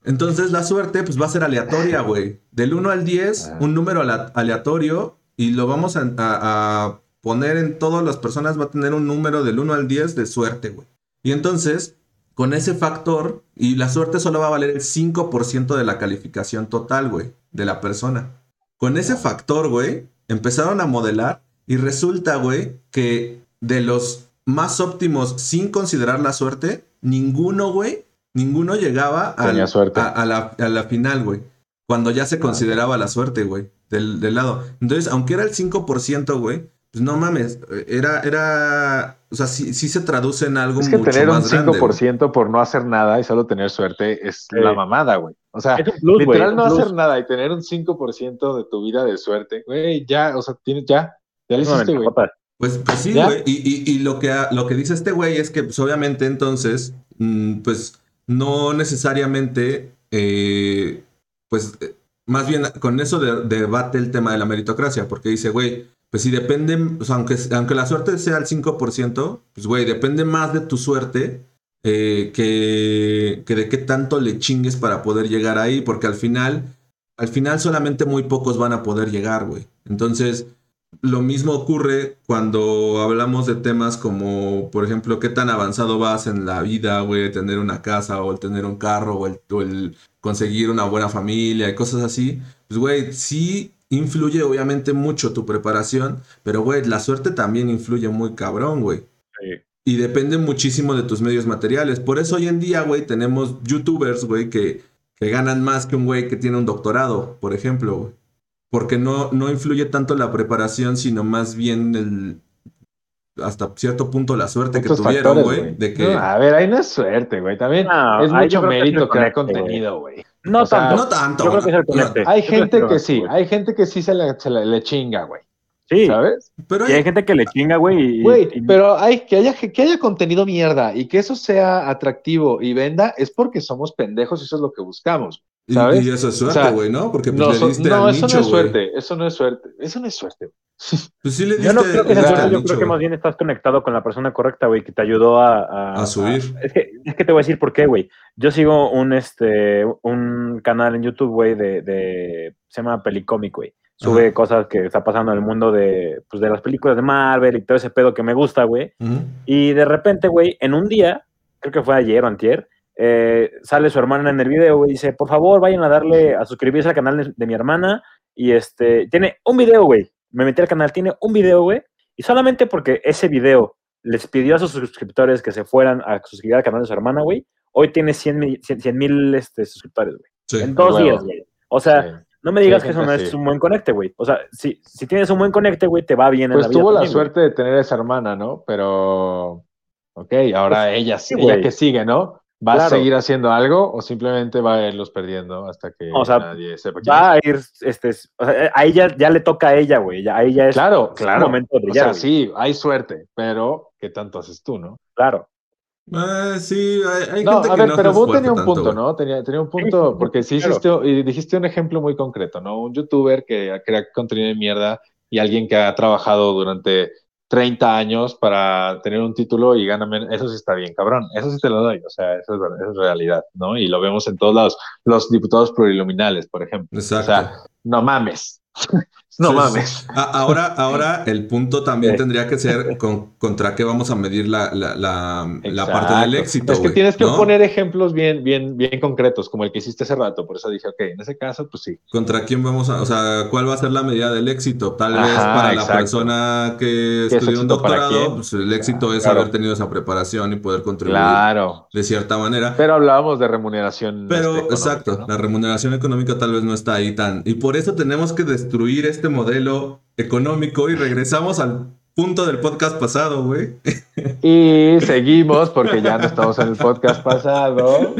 Entonces la suerte, pues va a ser aleatoria, güey. Del 1 al 10, Ah. un número aleatorio y lo vamos a, a- a poner en todas las personas, va a tener un número del 1 al 10 de suerte, güey. Y entonces, con ese factor, y la suerte solo va a valer el 5% de la calificación total, güey, de la persona. Con ese factor, güey, empezaron a modelar y resulta, güey, que de los más óptimos sin considerar la suerte, ninguno, güey, ninguno llegaba al-. A, a la, a la final, güey. Cuando ya se consideraba la suerte, güey, del, del lado. Entonces, aunque era el 5%, güey, pues no mames, era, era, o sea, sí, sí se traduce en algo Es que mucho tener un más grande, güey. 5% por no hacer nada y solo tener suerte es Sí. la mamada, güey. O sea, un plus, literal no un plus. hacer nada y tener un 5% de tu vida de suerte, güey, ya, o sea, tienes ya, ya una hiciste, güey. Pues, pues sí, güey. Y, y- y lo, que, lo que dice este güey es que, pues, obviamente, entonces, mm, pues, no necesariamente, eh, pues, eh, más bien con eso de- debate el tema de la meritocracia, porque dice, güey, pues si depende, aunque, aunque la suerte sea el 5%, pues, güey, depende más de tu suerte eh, que, que de qué tanto le chingues para poder llegar ahí, porque al final, al final solamente muy pocos van a poder llegar, güey. Entonces, lo mismo ocurre cuando hablamos de temas como, por ejemplo, qué tan avanzado vas en la vida, güey, tener una casa o el tener un carro o el, o el conseguir una buena familia y cosas así. Pues, güey, sí influye obviamente mucho tu preparación, pero, güey, la suerte también influye muy cabrón, güey. Sí. Y depende muchísimo de tus medios materiales. Por eso hoy en día, güey, tenemos youtubers, güey, que, que ganan más que un güey que tiene un doctorado, por ejemplo, güey. Porque no, no influye tanto la preparación, sino más bien el hasta cierto punto la suerte que tuvieron, güey. De que. No, a ver, ahí no es suerte, güey. También No, es mucho que mérito el crear conecte, contenido, güey. No O sea, tanto. no tanto. Yo creo que es el no, conecte. Hay Yo gente que sí, hay gente que sí se le, se le- le chinga, güey. Sí. ¿Sabes? Pero Y hay hay- gente que le chinga, güey. Güey, y- pero hay que haya que haya contenido mierda y que eso sea atractivo y venda es porque somos pendejos y eso es lo que buscamos. Y- ¿sabes? Y, eso es suerte, O sea, güey, ¿no? Porque pues, No, le diste no, al eso nicho, no es güey. suerte, eso no es suerte, eso no es suerte. Pues sí le diste, Yo no creo que sea suerte, yo nicho, creo que más güey. bien estás conectado con la persona correcta, güey, que te ayudó a... A, A subir. a- es, que, es que te voy a decir por qué, güey. Yo sigo un, este, un canal en YouTube, güey, de, de... Se llama Pelicomic, güey. Sube Ajá. cosas que está pasando en el mundo de, pues, de las películas de Marvel y todo ese pedo que me gusta, güey. Y de repente, güey, en un día, creo que fue ayer o antier, eh, sale su hermana en el video, güey, dice, por favor, vayan a darle, a suscribirse al canal de, de mi hermana. Y este, tiene un video, güey. Me metí al canal, tiene un video, güey. Y solamente porque ese video les pidió a sus suscriptores que se fueran a suscribir al canal de su hermana, güey, hoy tiene 100 mil mil este, suscriptores, güey. Sí. En dos días, güey. O sea, Sí. no me digas Sí, que eso no es un buen conecte, güey. O sea, si, si tienes un buen conecte, güey, te va bien en Pues la vida. tuvo la también, suerte de tener esa hermana, ¿no? Pero, ok, ahora ella, sí, ella güey. que sigue, ¿no? ¿Va a seguir haciendo algo o simplemente va a irlos perdiendo hasta que O sea, nadie sepa quién va a ir, este, o sea, a ella ya le toca a ella, güey. Ya, a ella es? Claro, es claro. momento de O brillar, sea, güey. sí, hay suerte, pero ¿qué tanto haces tú, no? Claro. Ah, sí, hay, hay No, gente a que ver, no pero se vos esfuerza tenía un tanto, punto. ¿no? Tenía, tenía un punto, sí, porque sí claro. hiciste, y dijiste un ejemplo muy concreto, ¿no? Un youtuber que crea contenido de mierda y alguien que ha trabajado durante 30 años para tener un título y gana menos, eso sí está bien, cabrón, eso sí te lo doy, o sea, eso es, ver- eso es realidad, ¿no? Y lo vemos en todos lados, los diputados pluriluminales, por ejemplo. Exacto. O sea, no mames, no mames. A- Ahora, ahora el punto también Sí. tendría que ser con- contra qué vamos a medir la, la, la, la parte del éxito. Es que tienes que ¿no? poner ejemplos bien, bien, bien concretos, como el que hiciste hace rato, por eso dije, ok, en ese caso, pues sí. ¿Contra quién vamos a, o sea, cuál va a ser la medida del éxito? Tal vez para exacto. la persona que es estudió un doctorado, pues el éxito es Claro. haber tenido esa preparación y poder contribuir Claro. de cierta manera. Pero hablábamos de remuneración. Pero, este, exacto, ¿no? la remuneración económica tal vez no está ahí tan. Y por eso tenemos que destruir este modelo económico y regresamos al punto del podcast pasado, güey. Y seguimos porque ya no estamos en el podcast pasado.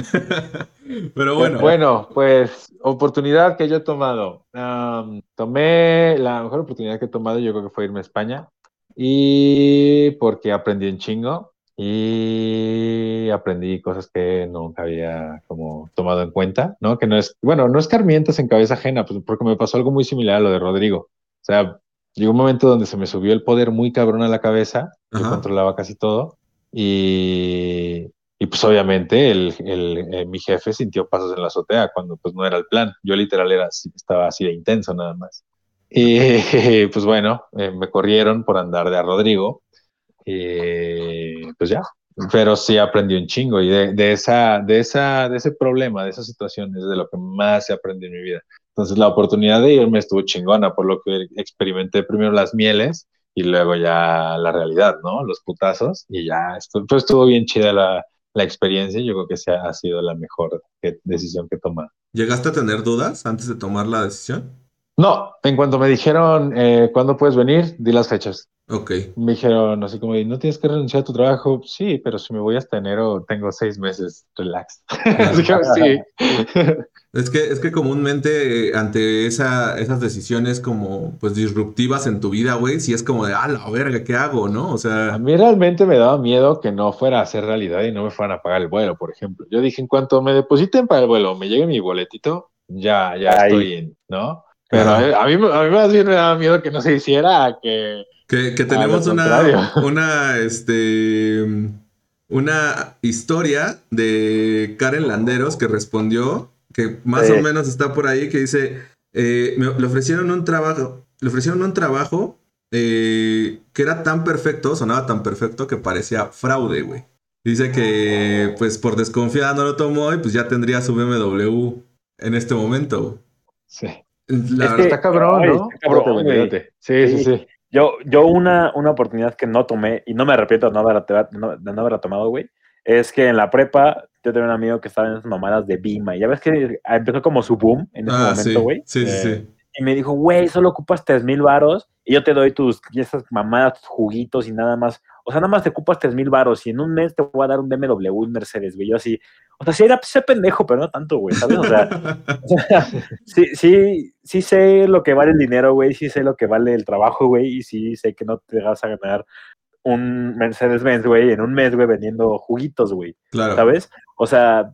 Pero bueno, Bueno, pues oportunidad que yo he tomado. Tomé la mejor oportunidad que he tomado, yo creo que fue irme a España. Y porque aprendí un chingo y aprendí cosas que nunca había como tomado en cuenta, ¿no? Que no es, bueno, no escarmientas en cabeza ajena, pues porque me pasó algo muy similar a lo de Rodrigo. O sea, llegó un momento donde se me subió el poder muy cabrón a la cabeza, yo Ajá. controlaba casi todo y, y pues obviamente el, el, eh, mi jefe sintió pasos en la azotea cuando pues no era el plan. Yo literal era estaba así de intenso nada más. Y pues bueno, eh, me corrieron por andar de a Rodrigo y pues ya. Pero sí aprendí un chingo y de, esa, de, esa, de ese problema, de esa situación es de lo que más he aprendido en mi vida. Entonces la oportunidad de irme estuvo chingona, por lo que experimenté primero las mieles y luego ya la realidad, ¿no? Los putazos y ya pues estuvo bien chida la, la experiencia. Yo creo que esa ha sido la mejor decisión que he tomado. ¿llegaste a tener dudas antes de tomar la decisión? No, en cuanto me dijeron eh, cuándo puedes venir, di las fechas. Ok. Me dijeron así como, no tienes que renunciar a tu trabajo. Sí, pero si me voy hasta enero, tengo seis meses, relax. así que sí. Es que, es que comúnmente eh, ante esa, esas decisiones como pues disruptivas en tu vida, güey, si es como de, ah, la verga, ¿qué hago? ¿No? O A sea, mí realmente me daba miedo que no fuera a ser realidad y no me fueran a pagar el vuelo, por ejemplo. Yo dije, en cuanto me depositen para el vuelo, me llegue mi boletito, ya, ya Ahí. estoy en, ¿no? Pero a mí, a mí más bien me daba miedo que no se hiciera que... que, tenemos una, una, este, una historia de Karen Landeros que respondió, que más Sí. o menos está por ahí, que dice, eh, me- le ofrecieron un trabajo, le ofrecieron un trabajo eh, que era tan perfecto, sonaba tan perfecto que parecía fraude, güey. Dice que, pues, por desconfiada no lo tomó y pues ya tendría su BMW en este momento. Sí. La Es verdad- que- Está cabrón, Ay, ¿no? está cabrón, date. Sí, sí, Sí. sí. Yo, yo una, una oportunidad que no tomé, y no me arrepiento de no, haber, de no, haberla tomado, güey, es que en la prepa yo tenía un amigo que estaba en esas mamadas de Bima, y ya ves que empezó como su boom en ese Ah, momento, güey. sí, sí, Eh, sí. Y me dijo, güey, solo ocupas tres mil varos y yo te doy tus y esas mamadas, tus juguitos y nada más. O sea, nada más te ocupas tres mil varos y en un mes te voy a dar un BMW, un Mercedes, güey. Yo así, o sea, sí era sé pendejo, pero no tanto, güey, ¿sabes? O sea, o sea, sí, sí, sí sé lo que vale el dinero, güey, sí sé lo que vale el trabajo, güey, y sí sé que no te vas a ganar un Mercedes Benz, güey, en un mes, güey, vendiendo juguitos, güey. claro. ¿sabes? O sea,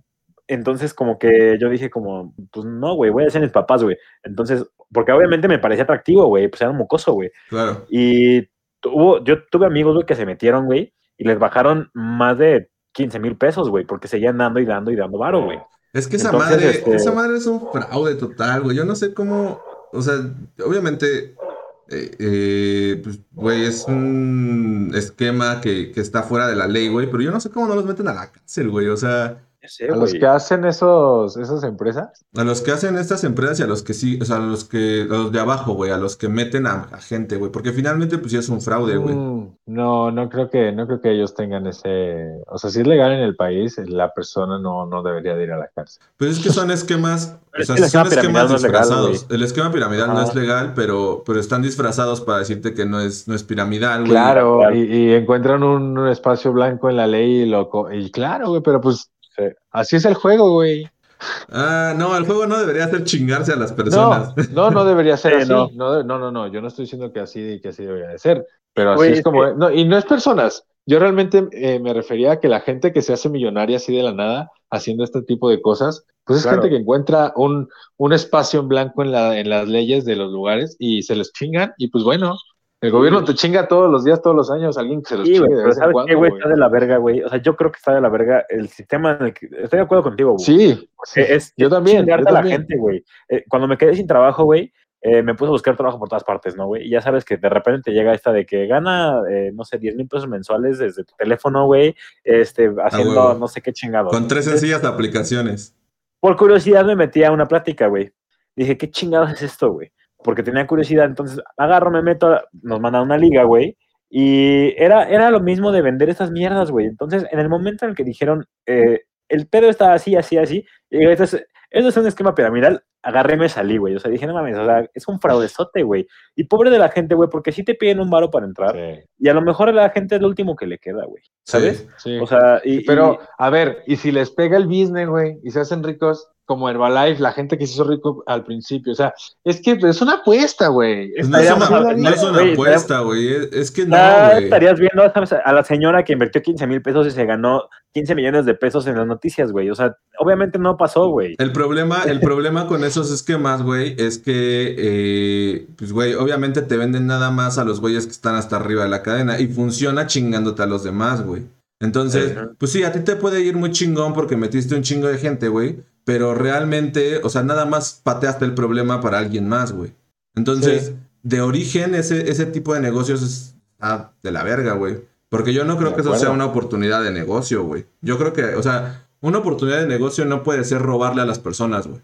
Entonces, como que yo dije, como, pues no, güey, voy a ser mis papás, güey. Entonces, porque obviamente me parecía atractivo, güey, pues era un mocoso, güey. Claro. Y tuvo, yo tuve amigos, güey, que se metieron, güey, y les bajaron más de 15 mil pesos, güey, porque seguían dando y dando y dando varo, güey. Es que esa Entonces, madre, este- esa madre es un fraude total, güey. Yo no sé cómo, o sea, obviamente, eh, eh, pues, güey, es un esquema que, que está fuera de la ley, güey, pero yo no sé cómo no los meten a la cárcel, güey. O sea, sé, A los que hacen esos, esas empresas. a los que hacen estas empresas y a los que sí, o sea, a los que, a los de abajo, güey, a los que meten a, a gente, güey, porque finalmente, pues sí es un fraude, güey. Mm, no, no creo que, no creo que ellos tengan ese, o sea, si es legal en el país, la persona no, no debería de ir a la cárcel. Pues es que son esquemas, o sea, el son esquemas no es legal, disfrazados. El esquema piramidal no es legal, pero, pero están disfrazados para decirte que no es, no es piramidal, güey. Claro, claro. y, y encuentran un, un espacio blanco en la ley y lo, y claro, güey, pero pues Sí. así es el juego, güey. Ah, no, el juego no debería hacer chingarse a las No, personas. no, no debería ser Sí, así. no. No, no, no, no, yo no estoy diciendo que así, que así debería de ser, pero así Oye, es como, que- no, y no es personas. Yo realmente eh, me refería a que la gente que se hace millonaria así de la nada haciendo este tipo de cosas, pues es Claro. gente que encuentra un, un espacio en blanco en, la, en las leyes de los lugares y se les chingan y pues bueno, el gobierno te chinga todos los días, todos los años, alguien que se los Sí, güey, chingue de pero en ¿sabes qué, cuando, güey? güey. Está de la verga, güey. O sea, yo creo que está de la verga el sistema en el que... Estoy de acuerdo contigo, güey. Sí, sí, Eh, es, yo es también, yo a la gente, güey. Eh, cuando me quedé sin trabajo, güey, eh, me puse a buscar trabajo por todas partes, ¿no, güey? Y ya sabes que de repente te llega esta de que gana, eh, no sé, 10 mil pesos mensuales desde tu teléfono, güey, este, haciendo huevo. no sé qué chingado. Con tres sencillas aplicaciones. Por curiosidad me metí a una plática, güey. Dije, ¿qué chingados es esto, güey? Porque tenía curiosidad, entonces agarro, me meto, nos mandan a una liga, güey. Y era, era lo mismo de vender estas mierdas, güey. Entonces, en el momento en el que dijeron, eh, el pedo está así, así, así, y esto es un esquema piramidal, agarré y me salí, güey. O sea, dije, no mames, o sea, es un fraudezote, güey. Y pobre de la gente, güey, porque sí te piden un varo para entrar, Sí, y a lo mejor a la gente es lo último que le queda, güey. ¿Sabes? sí. O sea, y, Pero, y- a ver, y si les pega el business, güey, y se hacen ricos como Herbalife, la gente que se hizo rico al principio, o sea, es que es una apuesta, güey. No es una, no es una apuesta, güey. Es, que no, güey. estarías viendo ¿sabes? a la señora que invirtió 15 mil pesos y se ganó 15 millones de pesos en las noticias, güey. O sea, obviamente no pasó, güey. El problema, el problema con esos esquemas, güey, es que, eh, pues, güey, obviamente te venden nada más a los güeyes que están hasta arriba de la cadena y funciona chingándote a los demás, güey. Entonces, Ajá. pues sí, a ti te puede ir muy chingón porque metiste un chingo de gente, güey, pero realmente, o sea, nada más pateaste el problema para alguien más, güey. Entonces, Sí. de origen, ese, ese tipo de negocios es ah, de la verga, güey. Porque yo no creo De que eso sea una oportunidad de negocio, güey. Yo creo que, o sea, una oportunidad de negocio no puede ser robarle a las personas, güey.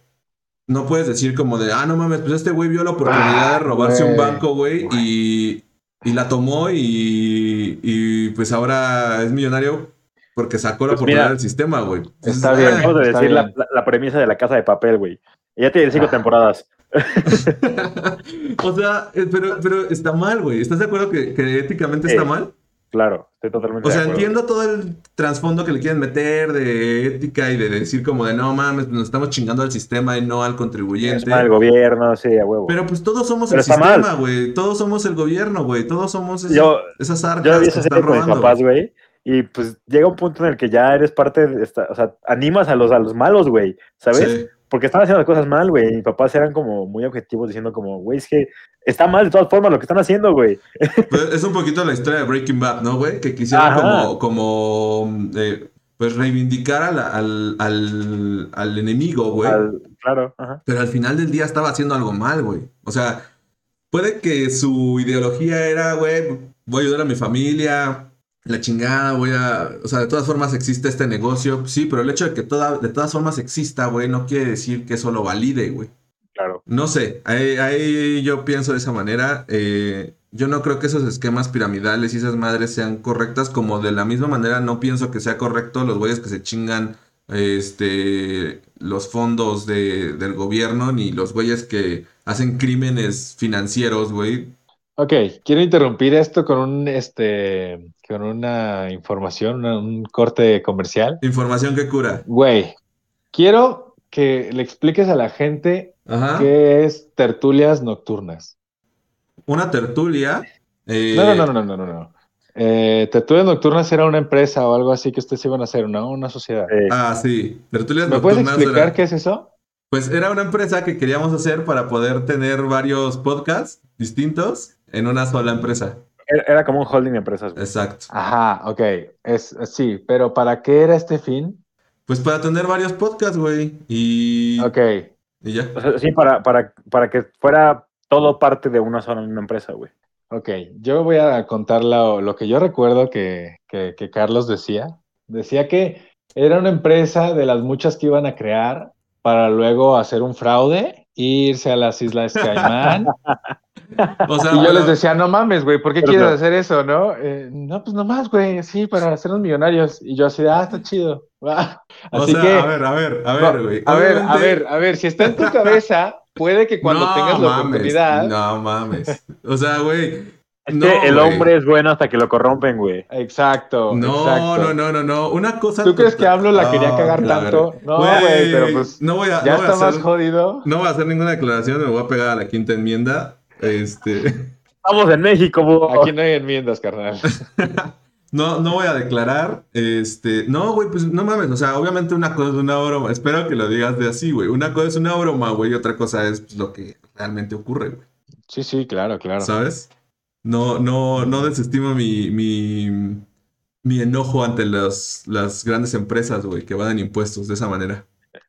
No puedes decir como de, ah, no mames, pues este güey vio la oportunidad de Ah, robarse un banco, güey, y, y la tomó y, y pues ahora es millonario porque sacó la Pues oportunidad mira, del sistema, güey. Está bien. de está decir la, la- la premisa de la casa de papel, güey. Ya tiene cinco Ah. temporadas. o sea, eh, pero, pero está mal, güey. ¿Estás de acuerdo que, que éticamente Sí. está mal? Claro, estoy totalmente O sea, entiendo todo el trasfondo que le quieren meter de ética y de decir como de no mames, nos estamos chingando al sistema y no al contribuyente. el gobierno, sí, a huevo. Pero pues todos somos Pero el sistema, güey. Todos somos el gobierno, güey. Todos somos ese- Yo- esas arcas Yo que están robando. güey. Y pues llega un punto en el que ya eres parte de esta, o sea, animas a los, a los malos, güey, ¿sabes? Sí. Porque están haciendo las cosas mal, güey. Y mis papás eran como muy objetivos diciendo como, güey, es que está mal de todas formas lo que están haciendo, güey. Pues, es un poquito la historia de Breaking Bad, ¿no, güey? Que quisiera Ajá. como, como eh, pues reivindicar al, al, al, al enemigo, güey. Claro, ajá. Pero al final del día estaba haciendo algo mal, güey. O sea, puede que su ideología era, güey, voy a ayudar a mi familia, la chingada, voy a... O sea, de todas formas existe este negocio. Sí, pero el hecho de que toda, de todas formas exista, güey, no quiere decir que eso lo valide, güey. Claro. No sé, ahí, ahí yo pienso de esa manera. eh, yo no creo que esos esquemas piramidales y esas madres sean correctas, como de la misma manera no pienso que sea correcto los güeyes que se chingan este, los fondos de- del gobierno, ni los güeyes que hacen crímenes financieros, güey. Ok, quiero interrumpir esto con un este con una información, una- un corte comercial. Información que cura. Güey, quiero que le expliques a la gente Ajá. qué es tertulias nocturnas. Una tertulia. eh, No, no, no, no, no, no, no. Eh, Tertulias Nocturnas era una empresa o algo así que ustedes iban a hacer, ¿no? Una sociedad. Eh, Ah, sí. Tertulias ¿Me puedes Nocturnas explicar era- qué es eso? Pues era una empresa que queríamos hacer para poder tener varios podcasts distintos en una sola empresa. era, como un holding de empresas, güey. Exacto. Ajá, ok. Es, sí, pero ¿para qué era este fin? Pues para tener varios podcasts, güey. Y, Ok. y ya. O sea, sí, para, para, para que fuera todo parte de una sola una empresa, güey. Ok, yo voy a contar lo, lo que yo recuerdo que, que- que Carlos decía. Decía que era una empresa de las muchas que iban a crear para luego hacer un fraude, irse a las Islas Caimán. O sea, y yo les decía, no mames, güey, ¿por qué quieres hacer eso, no? Eh, no, pues nomás, güey, sí, para hacernos millonarios. Y yo así, ah, está chido. va". o Así sea, que, a ver, a ver, a ver, güey. a ver, a ver, a ver, si está en tu cabeza, puede que cuando No tengas la mames, oportunidad... No mames. O sea, güey. Es no, que el hombre es bueno hasta que lo corrompen, güey. Exacto, No, exacto. no, no, no, no. Una cosa. ¿Tú crees que hablo la quería cagar la tanto? No, güey, pero pues No voy a, ya no voy a está más jodido. no voy a hacer ninguna declaración, me voy a pegar a la quinta enmienda. Este. Estamos en México, bro. Aquí no hay enmiendas, carnal. No, no voy a declarar. Este. No, güey, pues no mames. O sea, obviamente una cosa es una broma. Espero que lo digas de así, güey. Una cosa es una broma, güey. Y otra cosa es pues, lo que realmente ocurre, güey. Sí, sí, claro, claro. ¿Sabes? No, no, no desestimo mi, mi, mi enojo ante los, las grandes empresas, güey, que evaden impuestos de esa manera.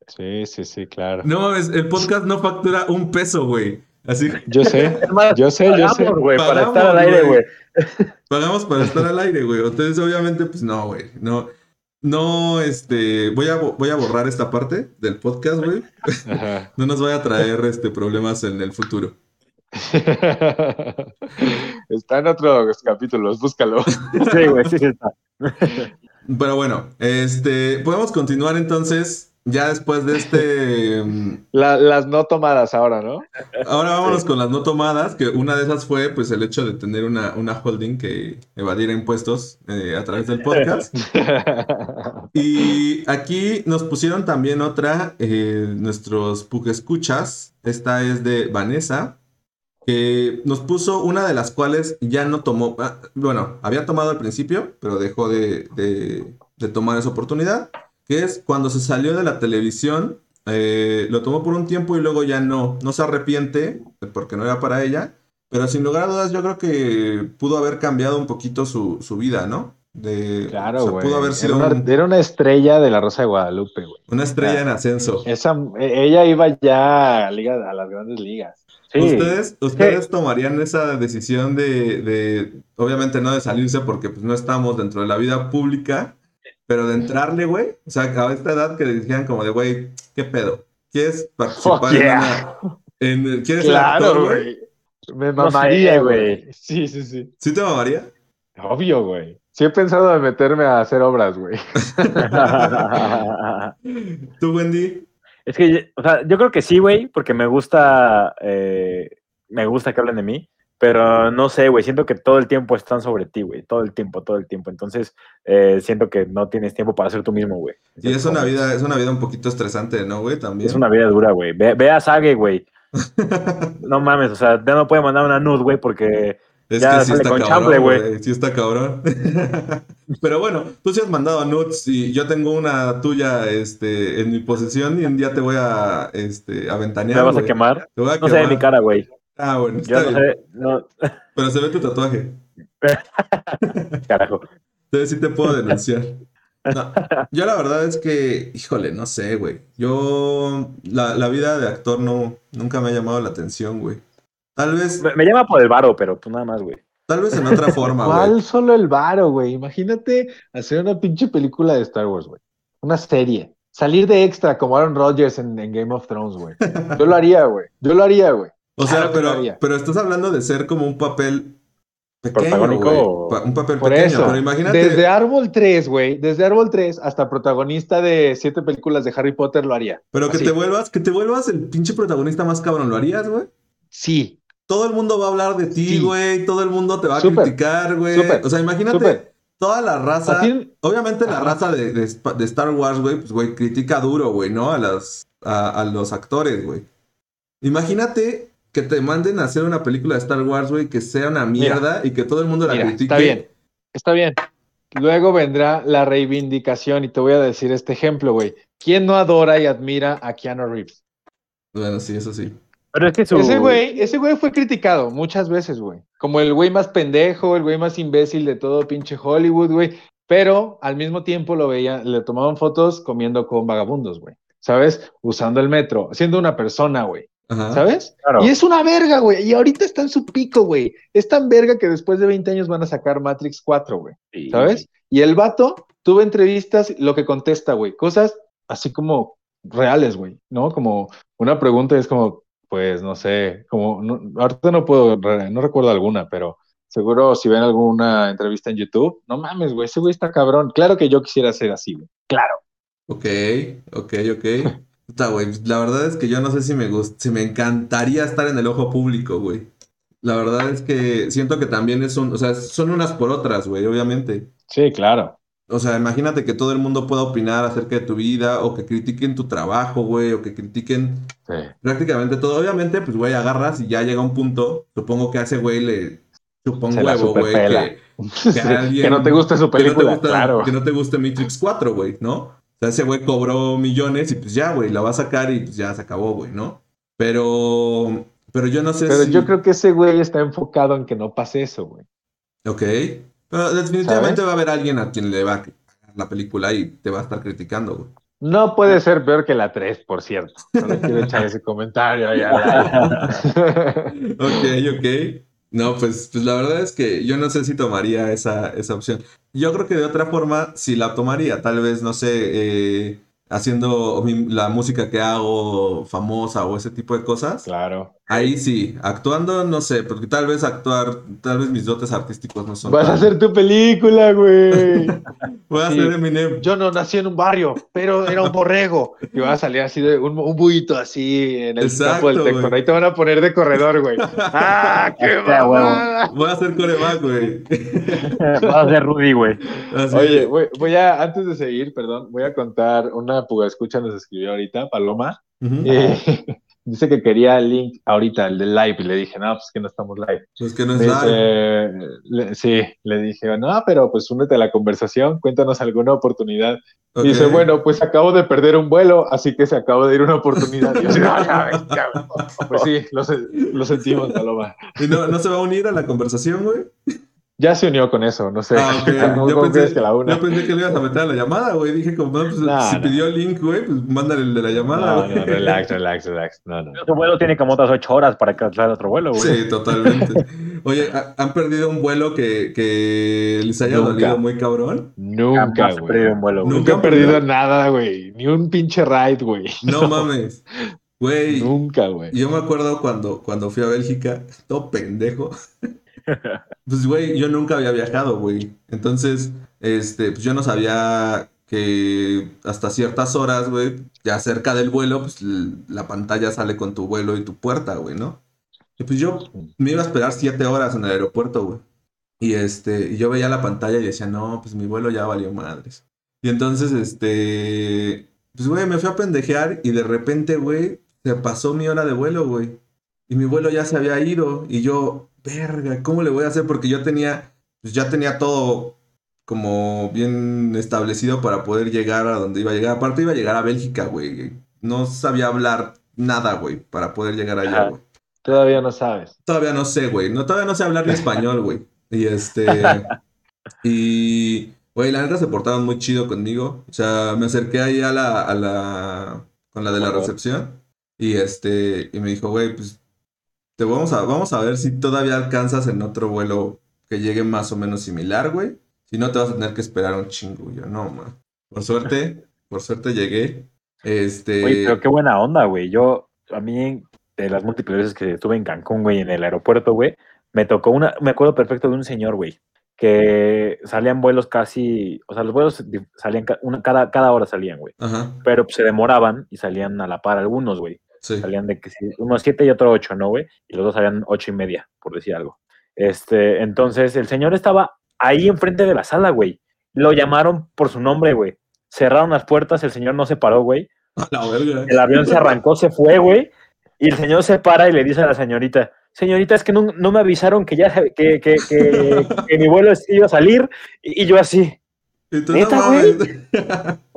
Sí, sí, sí, claro. No mames, el podcast no factura un peso, güey. Así Yo sé, yo sé, yo sé. pagamos, para estar al aire, güey. pagamos para estar al aire, güey. Entonces, obviamente, pues no, güey. No, no, este, voy a, voy a borrar esta parte del podcast, güey. No nos vaya a traer este problemas en el futuro. Está en otros capítulos, búscalo. Sí, güey, sí, sí está. Pero bueno, este, podemos continuar entonces. Ya después de este. mm, La- las no tomadas ahora, ¿no? Ahora vámonos con las no tomadas, que una de esas fue pues el hecho de tener una, una holding que evadiera impuestos eh, a través del podcast. Y aquí nos pusieron también otra, eh, nuestros Pug escuchas. Esta es de Vanessa, que nos puso una de las cuales ya no tomó. ah, bueno, había tomado al principio, pero dejó de, de- de tomar esa oportunidad. Que es cuando se salió de la televisión, eh, lo tomó por un tiempo y luego ya no. No se arrepiente porque no era para ella. Pero sin lugar a dudas, yo creo que pudo haber cambiado un poquito su, su vida, ¿no? De, Claro, o sea, güey. pudo haber Era, una, un- era una estrella de la Rosa de Guadalupe, güey. una estrella en ascenso. Esa, e- ella iba ya a, liga, a las grandes ligas. Sí. ¿Ustedes, ustedes tomarían esa decisión de, de, obviamente no de salirse porque pues no estamos dentro de la vida pública, pero de entrarle, güey? O sea, a esta edad que le dijeran como de, güey, ¿qué pedo? ¿Quieres participar en una... En, ¿Quieres ser actor, güey? Me mamaría, güey. güey. Sí, sí, sí. ¿Sí te mamaría? Obvio, güey. Sí he pensado en meterme a hacer obras, güey. ¿Tú, Wendy? Es que, o sea, yo creo que sí, güey, porque me gusta, eh, me gusta que hablen de mí, pero no sé, güey, siento que todo el tiempo están sobre ti, güey, todo el tiempo, todo el tiempo. Entonces, eh, siento que no tienes tiempo para ser tú mismo, güey. Y es una vida, es una vida un poquito estresante, ¿no, güey? También. Es una vida dura, güey. Ve, ve a Sage, güey. No mames, o sea, ya no puede mandar una nud, güey, porque Es Ya que sí sale está con cabrón, güey. Sí está cabrón. Pero bueno, tú sí has mandado nudes y yo tengo una tuya este, en mi posesión y un día te voy a este, me aventanear. vas a quemar. Te voy a No sé de quemar. mi cara, güey. Ah, bueno, Yo está no bien. sé, no, Pero se ve tu tatuaje. carajo. Entonces sí te puedo denunciar. No, yo la verdad es que, híjole, no sé, güey. Yo, la, la vida de actor no, nunca me ha llamado la atención, güey. Tal vez, Me, me llama por el varo, pero pues nada más, güey. tal vez en otra forma, güey. ¿Cuál solo el varo, güey? Imagínate hacer una pinche película de Star Wars, güey. Una serie. Salir de extra como Aaron Rodgers en, en Game of Thrones, güey. Yo lo haría, güey. Yo lo haría, güey. O sea, Claro pero, pero estás hablando de ser como un papel pequeño, ¿Protagónico Un papel Por pequeño, eso. pero imagínate. Desde Árbol 3, güey. Desde Árbol 3 hasta protagonista de siete películas de Harry Potter lo haría. Pero que te vuelvas, que te vuelvas el pinche protagonista más cabrón, ¿lo harías, güey? Sí. Todo el mundo va a hablar de ti, Sí. güey. Todo el mundo te va a criticar, güey. O sea, imagínate Súper. toda la raza. ¿A ti- Obviamente la raza de, de Sp- de Star Wars, güey, pues, güey, critica duro, güey, ¿no? A, las, a, a los actores, güey. Imagínate que te manden a hacer una película de Star Wars, güey, que sea una mierda y que todo el mundo la Mira, critique. está bien. está bien. Luego vendrá la reivindicación y te voy a decir este ejemplo, güey. ¿Quién no adora y admira a Keanu Reeves? Bueno, sí, eso sí. Pero es que su... Ese güey, ese güey fue criticado muchas veces, güey. Como el güey más pendejo, el güey más imbécil de todo pinche Hollywood, güey. Pero al mismo tiempo lo veían, le tomaban fotos comiendo con vagabundos, güey. ¿Sabes? Usando el metro, siendo una persona, güey. Ajá. ¿Sabes? Claro. Y es una verga, güey. Y ahorita está en su pico, güey. Es tan verga que después de 20 años van a sacar Matrix 4, güey. Sí. ¿Sabes? Y el vato tuvo entrevistas, lo que contesta, güey. Cosas así como reales, güey. ¿No? Como una pregunta es como, pues no sé, como, no, ahorita no puedo, no recuerdo alguna, pero seguro si ven alguna entrevista en YouTube, no mames, güey, ese güey está cabrón. Claro que yo quisiera ser así, güey. Claro. Ok, ok, ok. Puta, güey, la verdad es que yo no sé si me gust si me encantaría estar en el ojo público, güey. La verdad es que siento que también es un, o sea, son unas por otras, güey, obviamente. Sí, claro. O sea, imagínate que todo el mundo pueda opinar acerca de tu vida o que critiquen tu trabajo, güey, o que critiquen Sí. prácticamente todo. Obviamente, pues, güey, agarras y ya llega un punto, supongo que a ese güey le chupa un huevo, güey, que, Sí, alguien- que no te guste su que no te película, gusta, claro. que no te guste Matrix 4, güey, ¿no? O sea, ese güey cobró millones y pues ya, güey, la va a sacar y pues ya se acabó, güey, ¿no? Pero, pero yo no sé Pero si... yo creo que ese güey está enfocado en que no pase eso, güey. Ok. Pero definitivamente ¿Sabes? va a haber alguien a quien le va a cagar la película y te va a estar criticando, güey. No puede ser peor que la 3, por cierto. No le quiero echar ese comentario ahí al aire. Ok, ok. No, pues, pues la verdad es que yo no sé si tomaría esa, esa opción. Yo creo que de otra forma sí la tomaría. Tal vez, no sé, eh, haciendo la música que hago famosa o ese tipo de cosas. Claro. Ahí sí, actuando, no sé, porque tal vez actuar, tal vez mis dotes artísticos no son. Vas a hacer tu película, güey. Voy a Sí. hacer Eminem. Yo no nací en un barrio, pero era un borrego. Y va a salir así de un, un buito así en el Exacto, campo del Tecton. güey. Ahí te van a poner de corredor, güey. ¡Ah, qué mamada! Voy a hacer coreback, güey. Va a ser Rudy, güey. Oye, voy, voy a, antes de seguir, perdón, voy a contar una puga escucha nos escribió ahorita, Paloma. Eh, dice que quería el link ahorita, el del live, y le dije, no, pues que no estamos live. Pues que no es live. le- sí, le dije, no, pero pues únete a la conversación, cuéntanos alguna oportunidad. Dice, bueno, pues acabo de perder un vuelo, así que se acabó de ir una oportunidad. Y yo "Ah, ya ves, ya ves". pues sí, lo, lo sentimos, Paloma. ¿Y no, no se va a unir a la conversación, güey? Ya se unió con eso, no sé. Ah, ok. ¿Cómo, Yo pensé, que la una? yo pensé que le ibas a meter a la llamada, güey. Dije, como, no, pues, No, si no. pidió el link, güey, pues mándale el de la llamada, No, relax, relax, relax. No, no. Su vuelo tiene como otras ocho horas para cancelar otro vuelo, güey. Sí, totalmente. Oye, ¿ha- ¿han perdido un vuelo que, que les haya Nunca. dolido muy cabrón? Nunca, he güey. perdido un vuelo, güey. Nunca he ¿Nunca perdido perdido? nada, güey. Ni un pinche ride, güey. No mames. Güey, Nunca, güey. yo me acuerdo cuando, cuando fui a Bélgica, todo pendejo. Pues, güey, yo nunca había viajado, güey. Entonces, este, pues yo no sabía que hasta ciertas horas, güey, ya cerca del vuelo, pues la pantalla sale con tu vuelo y tu puerta, güey, ¿no? Y pues yo me iba a esperar siete horas en el aeropuerto, güey. Y este, y yo veía la pantalla y decía, no, pues mi vuelo ya valió madres. Y entonces, este, pues, güey, me fui a pendejear y de repente, güey, se pasó mi hora de vuelo, güey. Y mi vuelo ya se había ido. Y yo, verga, ¿cómo le voy a hacer? Porque yo tenía, pues ya tenía todo como bien establecido para poder llegar a donde iba a llegar. Aparte iba a llegar a Bélgica, güey. No sabía hablar nada, güey, para poder llegar allá, güey. Todavía no sabes. Todavía no sé, güey. No, todavía no sé hablar ni español, güey. Y este. Y. Güey, la neta se portaron muy chido conmigo. O sea, me acerqué ahí a la. A la con la de la recepción. Y este. Y me dijo, güey, pues. Te vamos a, vamos a ver si todavía alcanzas en otro vuelo que llegue más o menos similar, güey. Si no, te vas a tener que esperar un chingo. Yo, no, man. Por suerte, por suerte llegué. Este. Güey, pero qué buena onda, güey. Yo, a mí, de las múltiples veces que estuve en Cancún, güey, en el aeropuerto, güey, me tocó una, me acuerdo perfecto de un señor, güey, que salían vuelos casi, o sea, los vuelos salían, una, cada, cada hora salían, güey, Ajá, pero pues, se demoraban y salían a la par algunos, güey. Sí. Salían de que sí, uno siete y otro ocho, ¿no, güey? Y los dos salían ocho y media, por decir algo. Este, entonces, el señor estaba ahí enfrente de la sala, güey. Lo llamaron por su nombre, güey. Cerraron las puertas, el señor no se paró, güey. A la verga. El avión se arrancó, se fue, güey. Y el señor se para y le dice a la señorita, señorita, es que no, no me avisaron que ya que, que, que, que mi vuelo iba a salir. Y, y yo así, ¿Neta, güey?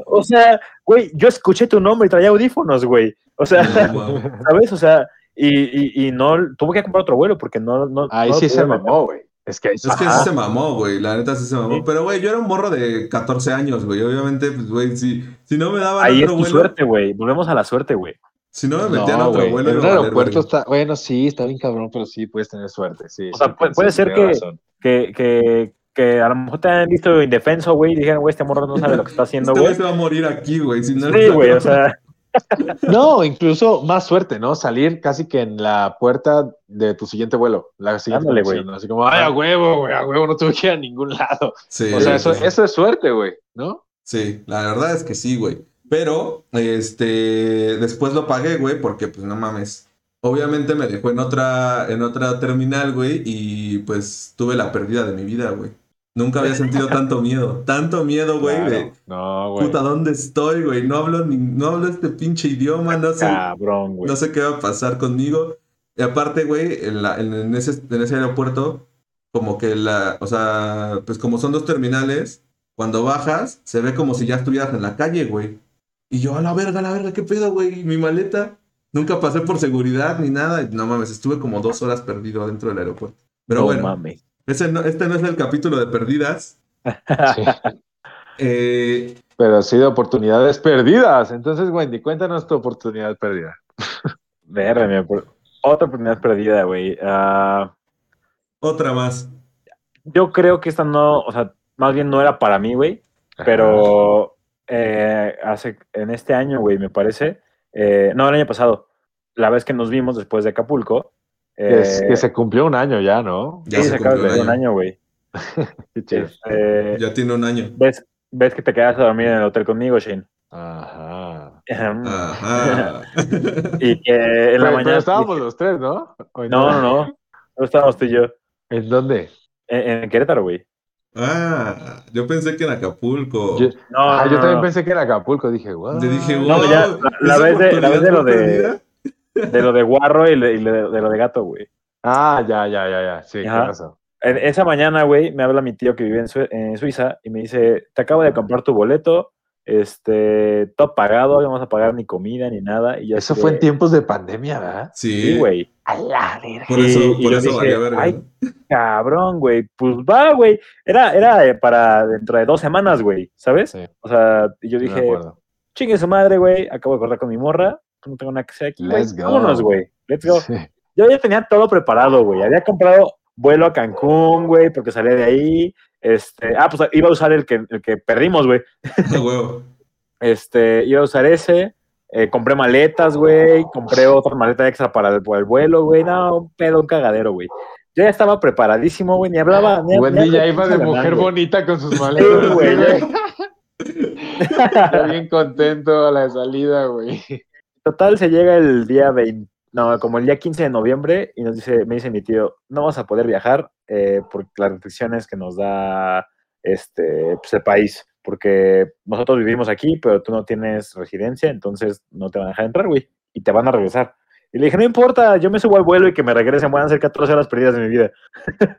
o sea, güey, yo escuché tu nombre y traía audífonos, güey. O sea, No, mames. ¿sabes? O sea, y, y, y no, tuve que comprar otro vuelo porque no, no. Ahí no sí se mamó, güey. Es que ahí sí Es que sí se mamó, güey. La neta sí se mamó. Sí. Pero, güey, yo era un morro de 14 años, güey. Obviamente, pues, güey, si, si no me daban Ahí es otro tu vuelo, suerte, güey. Volvemos a la suerte, güey. si no me metían No, otro güey. vuelo, En un a aeropuerto está, bueno, sí, está bien cabrón, pero sí puedes tener suerte. Sí, O sea, puede- puede ser que-. Que, que, que a lo mejor te han visto indefenso, güey, y dijeron, güey, este morro no sabe lo que está haciendo, Este güey. güey se va a morir aquí, güey. Si no Sí, güey, o sea, No, incluso más suerte, ¿no? Salir casi que en la puerta de tu siguiente vuelo. La siguiente Ándale, güey. ¿no? Así como, ay, a huevo, güey, a huevo, no tuve que ir a ningún lado. Sí, O sea, eso, sí. eso es suerte, güey, ¿no? Sí, la verdad es que sí, güey. Pero, este, después lo pagué, güey, porque, pues, no mames. Obviamente me dejó en otra, en otra terminal, güey, y pues tuve la pérdida de mi vida, güey. Nunca había sentido tanto miedo, tanto miedo, güey, Claro. de, No, güey. puta, ¿dónde estoy, güey? No hablo, ni, no hablo este pinche idioma, no sé, cabrón, güey. no sé qué va a pasar conmigo. Y aparte, güey, en, la- en- en ese, en ese aeropuerto, como que la, o sea, pues como son dos terminales, cuando bajas, se ve como si ya estuvieras en la calle, güey. Y yo, a la verga, a la verga, ¿qué pedo, güey? Mi maleta. Nunca pasé por seguridad ni nada. y No mames, estuve como dos horas perdido dentro del aeropuerto. Pero no bueno, mames. Ese no- este no es el capítulo de perdidas. Sí. Eh, Pero sí de oportunidades perdidas. Entonces, Wendy, cuéntanos tu oportunidad perdida. Opor- Otra oportunidad perdida, güey. Ah, otra más. yo creo que esta no, o sea, más bien no era para mí, güey. Pero eh, hace, en este año, güey, me parece. eh, no, el año pasado. La vez que nos vimos después de Acapulco. Que, es- eh, que se cumplió un año ya, ¿no? Ya sí, se se acaba de un un año. güey. Este, Ya tiene un año. ¿ves, ves que te quedas a dormir en el hotel conmigo, Shane. Ajá. Ajá. y que en la Pero, mañana. pero estábamos los tres, ¿no? ¿O No, no, no. No estábamos tú y yo. ¿En dónde? En, en Querétaro, güey. Ah, yo pensé que en Acapulco. Yo, No, ah, no, yo también no. pensé que era Acapulco. Dije, wow. Le dije, No, wow, ya, la- la ¿esa vez de- la vez de lo de- perdida? De lo de guarro y, le- y le- de lo de gato, güey. Ah, ya, ya, ya, ya. Sí, Ajá. ¿qué pasó? En- esa mañana, güey, me habla mi tío que vive en, Suiza y me dice, te acabo de comprar tu boleto, este, todo pagado, no vamos a pagar ni comida ni nada. Y yo Eso fue en tiempos de pandemia, ¿verdad? Sí, Sí, güey. A la verga. Por eso, Y- y por yo eso dije, valía verga. "Ay. Cabrón, güey. Pues va, güey. Era, era eh, para dentro de dos semanas, güey, ¿sabes? Sí, O sea, y yo dije, chingue su madre, güey, acabo de cortar con mi morra, no tengo nada que hacer aquí. Let's go. Vámonos, güey. Let's go. Sí. Yo ya tenía todo preparado, güey. Había comprado vuelo a Cancún, güey, porque salía de ahí. Este, ah, pues iba a usar el que, el que perdimos, güey. A huevo. Este, iba a usar ese. Eh, compré maletas, güey. Compré otra maleta extra para el, para el vuelo, güey. No, un pedo, un cagadero, güey. Yo ya estaba preparadísimo, güey. Ni hablaba. Ni, Wendy ni ya iba de mujer bonita con sus maletas. Sí, güey, güey. Ya bien contento a la salida, güey. Total, se llega el día 20, no, como el día 15 de noviembre y nos dice, me dice mi tío, no vas a poder viajar eh, por las restricciones que nos da este, pues, el país, porque nosotros vivimos aquí, pero tú no tienes residencia, entonces no te van a dejar entrar, güey, y te van a regresar. Y le dije, no importa, yo me subo al vuelo y que me regresen, van a ser 14 horas perdidas de mi vida.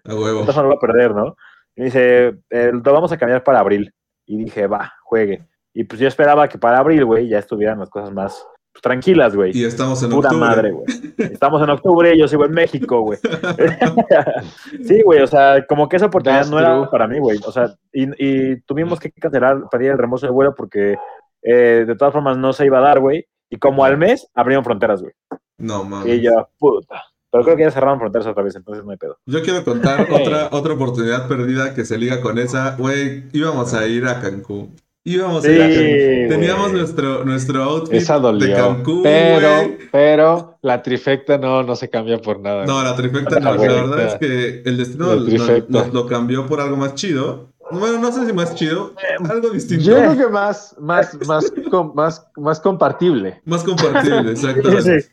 A huevo. Entonces no lo voy a perder, ¿no? Y me dice, eh, lo vamos a cambiar para abril. Y dije, va, juegue. Y pues yo esperaba que para abril, güey, ya estuvieran las cosas más pues, tranquilas, güey. Y estamos en Pura octubre. madre, güey. Estamos en octubre y yo sigo en México, güey. sí, güey, o sea, como que esa oportunidad That's no era para mí, güey. O sea, y, y tuvimos que cancelar, pedir el reembolso de vuelo porque eh, de todas formas no se iba a dar, güey. Y como al mes abrieron fronteras, güey. No, mames. Y yo, puta. Pero creo que ya cerraron fronteras otra vez, entonces no hay pedo. Yo quiero contar otra, otra oportunidad perdida que se liga con esa. Güey, íbamos a ir a Cancún. Íbamos a ir a Cancún. Sí, Teníamos nuestro, nuestro outfit Esa de. Cancún, pero, pero la trifecta no, no se cambia por nada. No, la trifecta no. La verdad es que el destino nos, lo cambió por algo más chido. Bueno, no sé si más chido, algo distinto. Yo creo que más, más, más, com- más, más compartible. Más compartible. Sí, sí.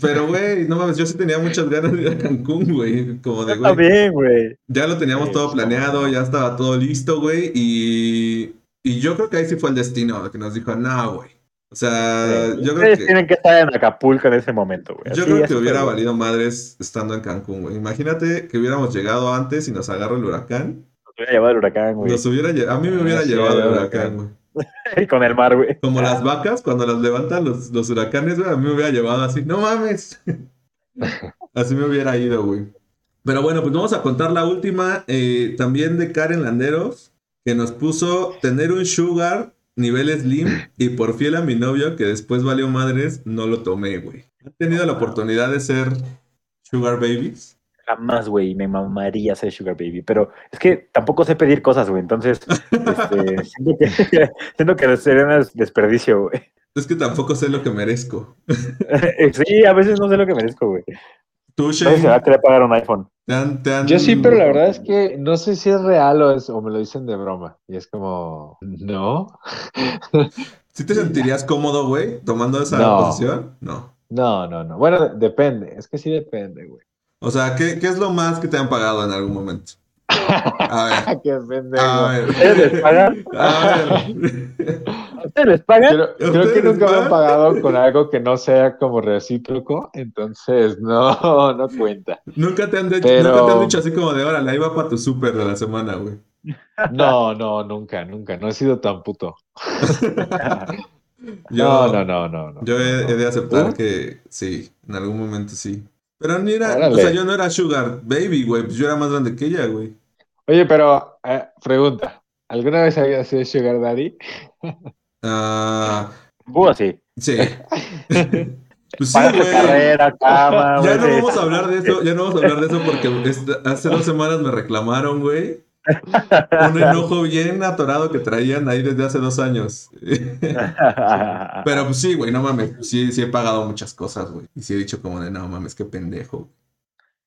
Pero, güey, no mames, yo sí tenía muchas ganas de ir a Cancún, güey. Como de, Está güey, bien, güey. ya lo teníamos Sí, todo está planeado, ya estaba todo listo, güey. Y, y yo creo que ahí sí fue el destino que nos dijo, no, güey. O sea, yo creo Ustedes que, tienen que estar en Acapulco en ese momento, güey. yo Así, creo que hubiera valido madres estando en Cancún, güey. Imagínate que hubiéramos llegado antes y nos agarra el huracán. Nos hubiera llevado el huracán, güey. Nos hubiera lle- a mí me hubiera Sí, llevado el el huracán, güey. Con el mar, güey. Como las vacas, cuando las levantan los, los huracanes, güey, a mí me hubiera llevado así. No mames. así me hubiera ido, güey. Pero bueno, pues vamos a contar la última eh, también de Karen Landeros, que nos puso tener un sugar nivel slim y por fiel a mi novio, que después valió madres, no lo tomé, güey. ¿Han tenido la oportunidad de ser sugar babies? Jamás, güey, me mamaría ser Sugar Baby. Pero es que tampoco sé pedir cosas, güey. Entonces, este, siento, que, siento que sería un des- desperdicio, güey. Es que tampoco sé lo que merezco. Sí, a veces no sé lo que merezco, güey. ¿Tú, si se va Shane, a querer pagar un iPhone. Yo sí, pero la verdad es que no sé si es real o, es, o me lo dicen de broma. Y es como, no, ¿Sí te sentirías cómodo, güey, tomando esa No. posición? No. no, no, no. Bueno, depende, es que sí depende, güey. O sea, ¿qué, qué es lo más que te han pagado en algún momento? A ver. Qué pendejo. A ver. A ver. ¿Ustedes les pagan? Creo, creo que ¿Ustedes nunca me han pagado con algo que no sea como recíproco, entonces no, no cuenta. Nunca te han, de- Pero- nunca te han dicho así como de órale, ahí va para tu súper de la semana, güey. No, no, nunca, nunca. No he sido tan puto. Yo, No, no, no, no. no. Yo he, he de aceptar ¿Tú? que sí, en algún momento sí. Pero ni era, Órale. o sea, yo no era Sugar Baby, güey, pues yo era más grande que ella, güey. Oye, pero, eh, pregunta. ¿Alguna vez había sido Sugar Daddy? Ah, Uh, sí. sí. pues sí, güey. carrera, cama, Ya güey. no vamos a hablar de eso, ya no vamos a hablar de eso porque esta- hace dos semanas me reclamaron, güey. Un enojo bien atorado que traían ahí desde hace dos años. Pero pues sí, güey, no mames. Sí, sí he pagado muchas cosas, güey. Y sí he dicho como de, no mames, qué pendejo.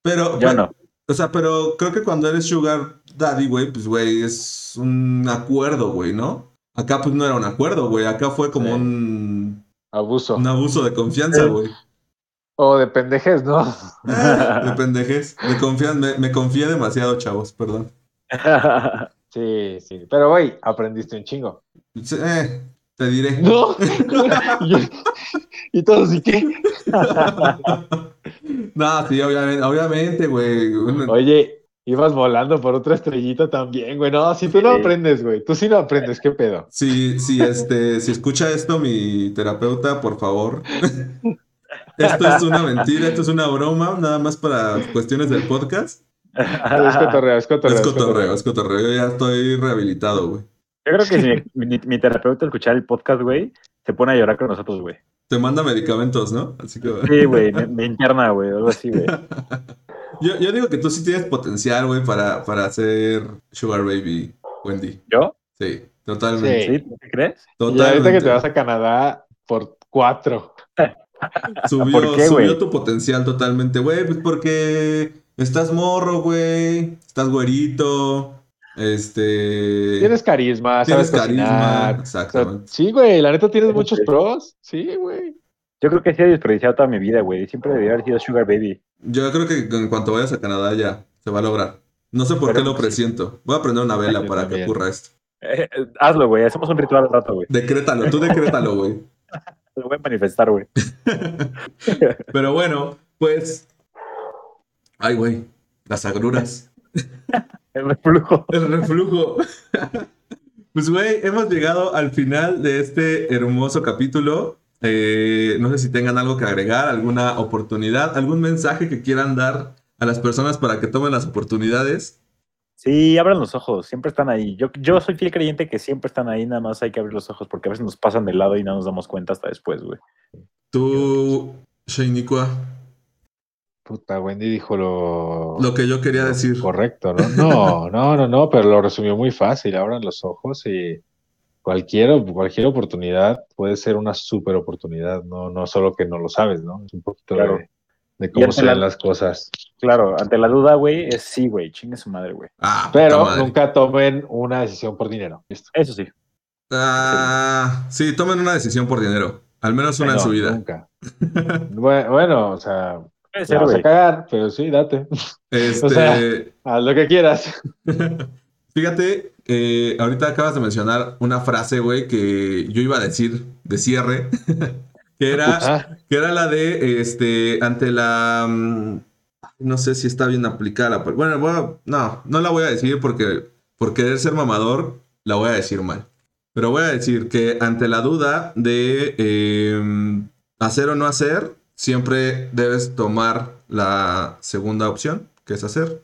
Pero, Yo pero- no. o sea, pero creo que cuando eres Sugar Daddy, güey, pues, güey, es un acuerdo, güey, ¿no? Acá pues no era un acuerdo, güey. Acá fue como Sí. un, Abuso. un abuso de confianza, güey. O de pendejes, ¿no? Eh, de pendejes. Me, confían, me, me confié demasiado, chavos, perdón. Sí, sí. Pero, güey, aprendiste un chingo. Sí, eh, te diré. No. y, y todos, ¿y qué? no, sí, obviamente, obviamente, güey. Oye, ibas volando por otra estrellita también, güey. No, si tú no Sí. aprendes, güey. Tú sí no aprendes, ¿qué pedo? Si, si, este, si escucha esto mi terapeuta, por favor. Esto es una mentira, esto es una broma, nada más para cuestiones del podcast. Es cotorreo, es cotorreo. Es cotorreo, es cotorreo. Yo ya estoy rehabilitado, güey. Yo creo que si mi, mi- mi terapeuta escuchar el podcast, güey, se pone a llorar con nosotros, güey. Te manda medicamentos, ¿no? Así que. Sí, güey, me, me interna, güey, algo así, güey. Yo, yo digo que tú sí tienes potencial, güey, para, para ser Sugar Baby, Wendy. ¿Yo? Sí, totalmente. ¿Sí? ¿Tú qué crees? Y Totalmente. ahorita que te vas a Canadá por cuatro. Subió, ¿Por qué, subió tu potencial totalmente, güey, pues porque estás morro, güey, estás güerito, este... Tienes carisma, tienes sabes carisma, cocinar. O sea, exactamente. sí, güey, la neta tienes muchos pros. Sí, güey. Yo creo que sí he desperdiciado toda mi vida, güey. Siempre debería haber sido Sugar Baby. Yo creo que en cuanto vayas a Canadá ya se va a lograr. No sé por qué lo presiento. Voy a prender una vela para que ocurra esto. Eh, eh, hazlo, güey. Hacemos un ritual al rato, güey. Decrétalo, tú decrétalo, güey. Lo voy a manifestar, güey. Pero bueno, pues... Ay, güey, las agruras. El reflujo. El reflujo. Pues, güey, hemos llegado al final de este hermoso capítulo. Eh, no sé si tengan algo que agregar, alguna oportunidad, algún mensaje que quieran dar a las personas para que tomen las oportunidades. Sí, abran los ojos. Siempre están ahí. Yo, yo soy fiel creyente que siempre están ahí. Nada más hay que abrir los ojos porque a veces nos pasan de lado y no nos damos cuenta hasta después, güey. Tú, Shainikwa, Puta, Wendy dijo lo, lo que yo quería decir. correcto, ¿no? No, no, no, no, pero lo resumió muy fácil. Abran los ojos y cualquier, cualquier oportunidad puede ser una super oportunidad, no, no solo que no lo sabes, ¿no? Es un poquito Claro. de, de cómo se la- ven las cosas. Claro, ante la duda, güey, es sí, güey. Chingue su madre, güey. Ah, Pero madre. nunca tomen una decisión por dinero. Listo. Eso sí. Ah, sí, tomen una decisión por dinero. Al menos una en su vida. Nunca. bueno, bueno, o sea, Puede te ser, vas a cagar, pero sí, date. Este, O sea- Haz lo que quieras. Fíjate, eh, ahorita acabas de mencionar una frase, güey, que yo iba a decir de cierre, que era, Ah, que era la de, este, ante la... mm, No sé si está bien aplicada. Bueno, bueno, no, no la voy a decir porque por querer ser mamador, la voy a decir mal. Pero voy a decir que ante la duda de eh, hacer o no hacer, siempre debes tomar la segunda opción, que es hacer.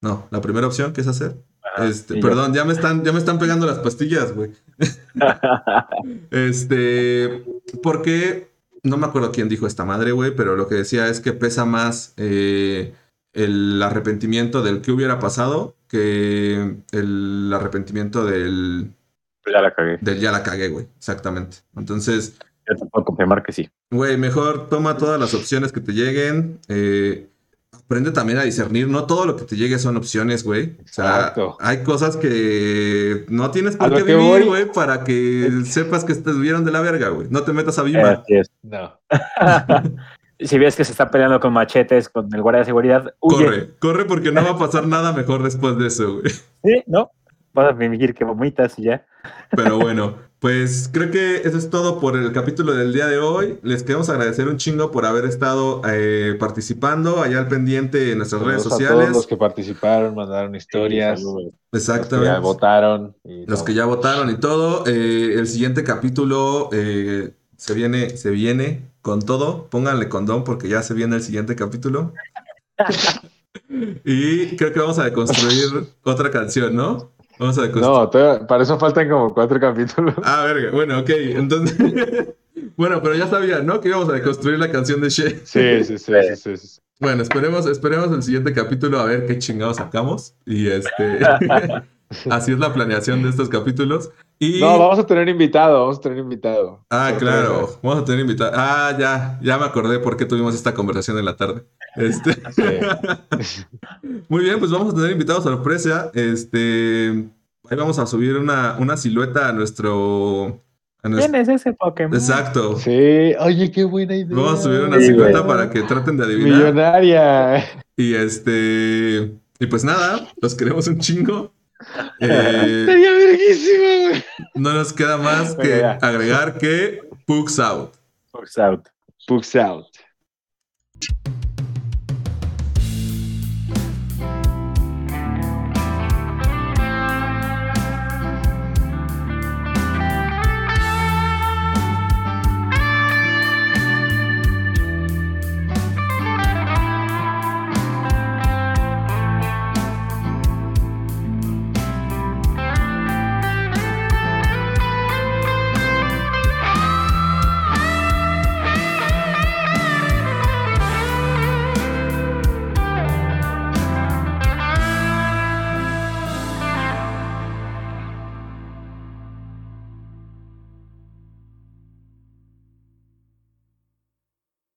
No, la primera opción, que es hacer. Este, ya. perdón, ya me están, ya me están pegando las pastillas, güey. Este, porque no me acuerdo quién dijo esta madre, güey, pero lo que decía es que pesa más eh, el arrepentimiento del que hubiera pasado que el arrepentimiento del, ya la cagué. del ya la cagué, güey. Exactamente. Entonces, Yo te puedo confirmar que sí. güey, mejor toma todas las opciones que te lleguen. eh, aprende también a discernir. No todo lo que te llegue son opciones, güey. O sea, Exacto. hay cosas que no tienes por qué que vivir, voy- güey, para que sepas que estuvieron de la verga, güey. No te metas a Bimba. Así es. no. si ves que se está peleando con machetes con el guardia de seguridad, huye. Corre, corre porque no va a pasar nada mejor después de eso, güey. Sí, ¿no? Vas a fingir que vomitas y ya. Pero bueno, pues creo que eso es todo por el capítulo del día de hoy. Les queremos agradecer un chingo por haber estado eh, participando allá al pendiente en nuestras redes a todos los sociales. que participaron, mandaron historias, Saludos. los que Exactamente. ya votaron. y Los todo. que ya votaron y todo. Eh, el siguiente capítulo eh, se viene, se viene con todo. Pónganle condón porque ya se viene el siguiente capítulo. y creo que vamos a deconstruir otra canción, ¿no? Vamos a. No, para eso faltan como cuatro capítulos. Ah, verga. Bueno, ok. Entonces. bueno, pero ya sabían, ¿no? Que íbamos a deconstruir la canción de She. Sí, sí, sí, sí, sí, sí. Bueno, esperemos, esperemos el siguiente capítulo a ver qué chingados sacamos. Y este. así es la planeación de estos capítulos. Y. No, vamos a tener invitado, vamos a tener invitado. Ah, Sorpresa. claro. Vamos a tener invitado. Ah, ya, ya me acordé por qué tuvimos esta conversación en la tarde. Este. Sí. Muy bien, pues vamos a tener invitado sorpresa. Este. Ahí vamos a subir una, una silueta a nuestro. a nuestro- ¿Quién es ese Pokémon? Exacto. Sí, oye, qué buena idea. Vamos a subir una Sí, silueta para que traten de adivinar. Millonaria. Y este. Y pues nada, los queremos un chingo. Eh, Sería verguísimo, güey. no nos queda más que agregar que Pugs out. Fox out. Books out.